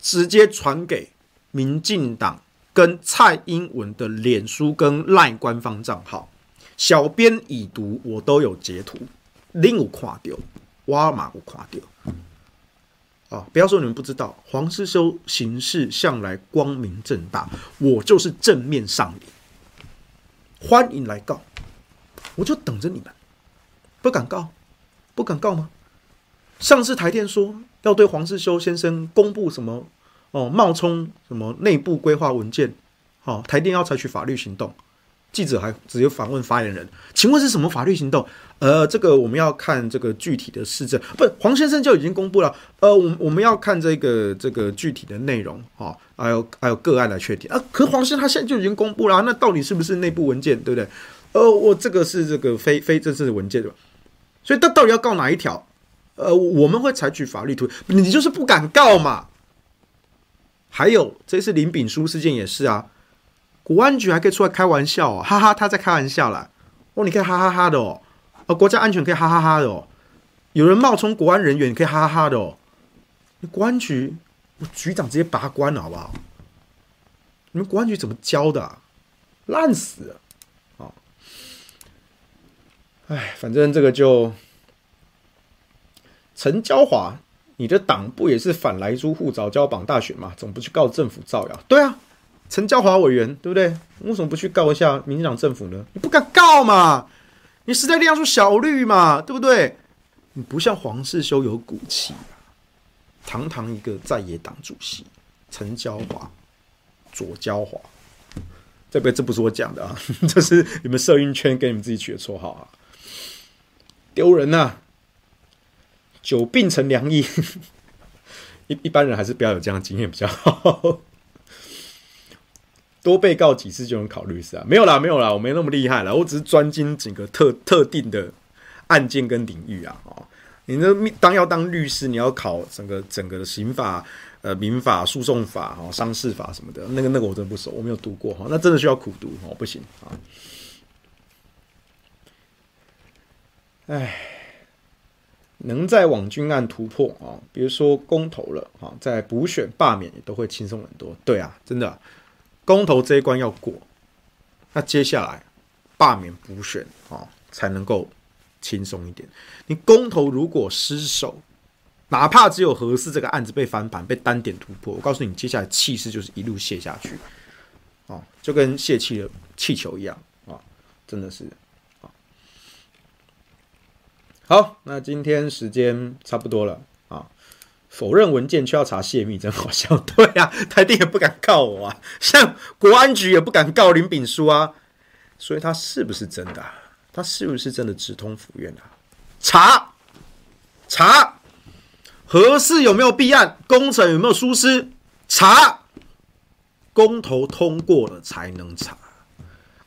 直接传给民进党跟蔡英文的脸书跟赖官方账号，小编已读，我都有截图，另有看到，瓦尔玛有看到。啊，不要说你们不知道，黄世修行事向来光明正大，我就是正面上脸，欢迎来告，我就等着你们，不敢告，不敢告吗？上次台电说要对黄世修先生公布什么哦，冒充什么内部规划文件，哦，台电要采取法律行动。记者还直接访问发言人，请问是什么法律行动？呃，这个我们要看这个具体的事证，不，黄先生就已经公布了。呃，我我们要看这个这个具体的内容，哈、还有还有个案来确定啊。可黄先生他现在就已经公布了，那到底是不是内部文件，对不对？呃，我这个是这个非非正式的文件对吧？所以他到底要告哪一条？呃，我们会采取法律途径，你就是不敢告嘛。还有这次林炳书事件也是啊。国安局还可以出来开玩笑哦，哈哈，他在开玩笑啦。哦，你可以哈哈哈的哦，呃，国家安全可以哈哈哈的哦，有人冒充国安人员，你可以哈哈哈的哦。你国安局，我局长直接拔关了，好不好？你们国安局怎么教的啊？烂死了！啊，哎，反正这个就陈椒华，你的党不也是反来租户早教绑大选吗？总不去告政府造谣？对啊。陈椒华委员，对不对？为什么不去告一下民进党政府呢？你不敢告嘛？你实在亮出小绿嘛？对不对？你不像黄世修有骨气，堂堂一个在野党主席陈椒华，左椒华，这边这不是我讲的啊，这是你们社运圈给你们自己取的绰号啊，丢人呐、啊！久病成良医，一一般人还是不要有这样的经验比较好。多被告几次就能考律师啊？没有啦，没有啦，我没那么厉害啦，我只是专精整个特特定的案件跟领域啊。哦，你那当要当律师，你要考整个整个的刑法、呃民法、诉讼法、哈商事法什么的，那个那个我真的不熟，我没有读过哈，那真的需要苦读哦，不行啊。哎，能在网军案突破啊，比如说公投了哈，在补选罢免也都会轻松很多。对啊，真的。公投这一关要过，那接下来罢免补选啊、哦，才能够轻松一点。你公投如果失手，哪怕只有合适这个案子被翻盘、被单点突破，我告诉你，接下来气势就是一路泄下去，哦，就跟泄气的气球一样啊、真的是啊、好，那今天时间差不多了。否认文件却要查泄密，真好笑。对啊，台电也不敢告我啊，像国安局也不敢告林炳书啊，所以他是不是真的？他是不是真的直通府院啊？查查核四有没有弊案，工程有没有疏失？查公投通过了才能查，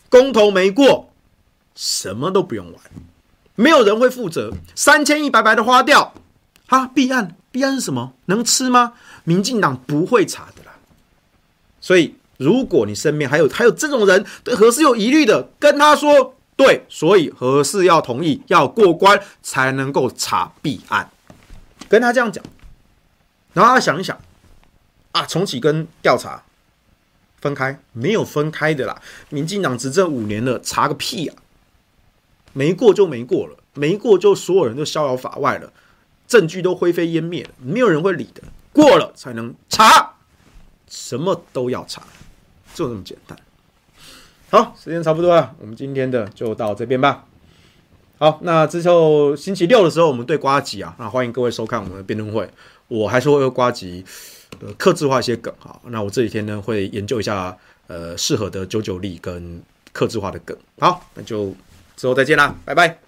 公投没过，什么都不用玩，没有人会负责，三千亿白白的花掉啊！弊案。弊案是什么？能吃吗？民进党不会查的啦。所以，如果你身边还有还有这种人对核四有疑虑的，跟他说对，所以核四要同意要过关才能够查弊案，跟他这样讲，然后他想一想啊，重启跟调查分开没有分开的啦。民进党执政五年了，查个屁啊！没过就没过了，没过就所有人都逍遥法外了。证据都灰飞烟灭了，没有人会理的。过了才能查，什么都要查，就这么简单。好，时间差不多了，我们今天的就到这边吧。好，那之后星期六的时候，我们对瓜吉啊，那欢迎各位收看我们的辩论会。我还是会为呱吉呃客制化一些梗哈。那我这几天呢会研究一下呃适合的九九力跟克制化的梗。好，那就之后再见啦，拜拜。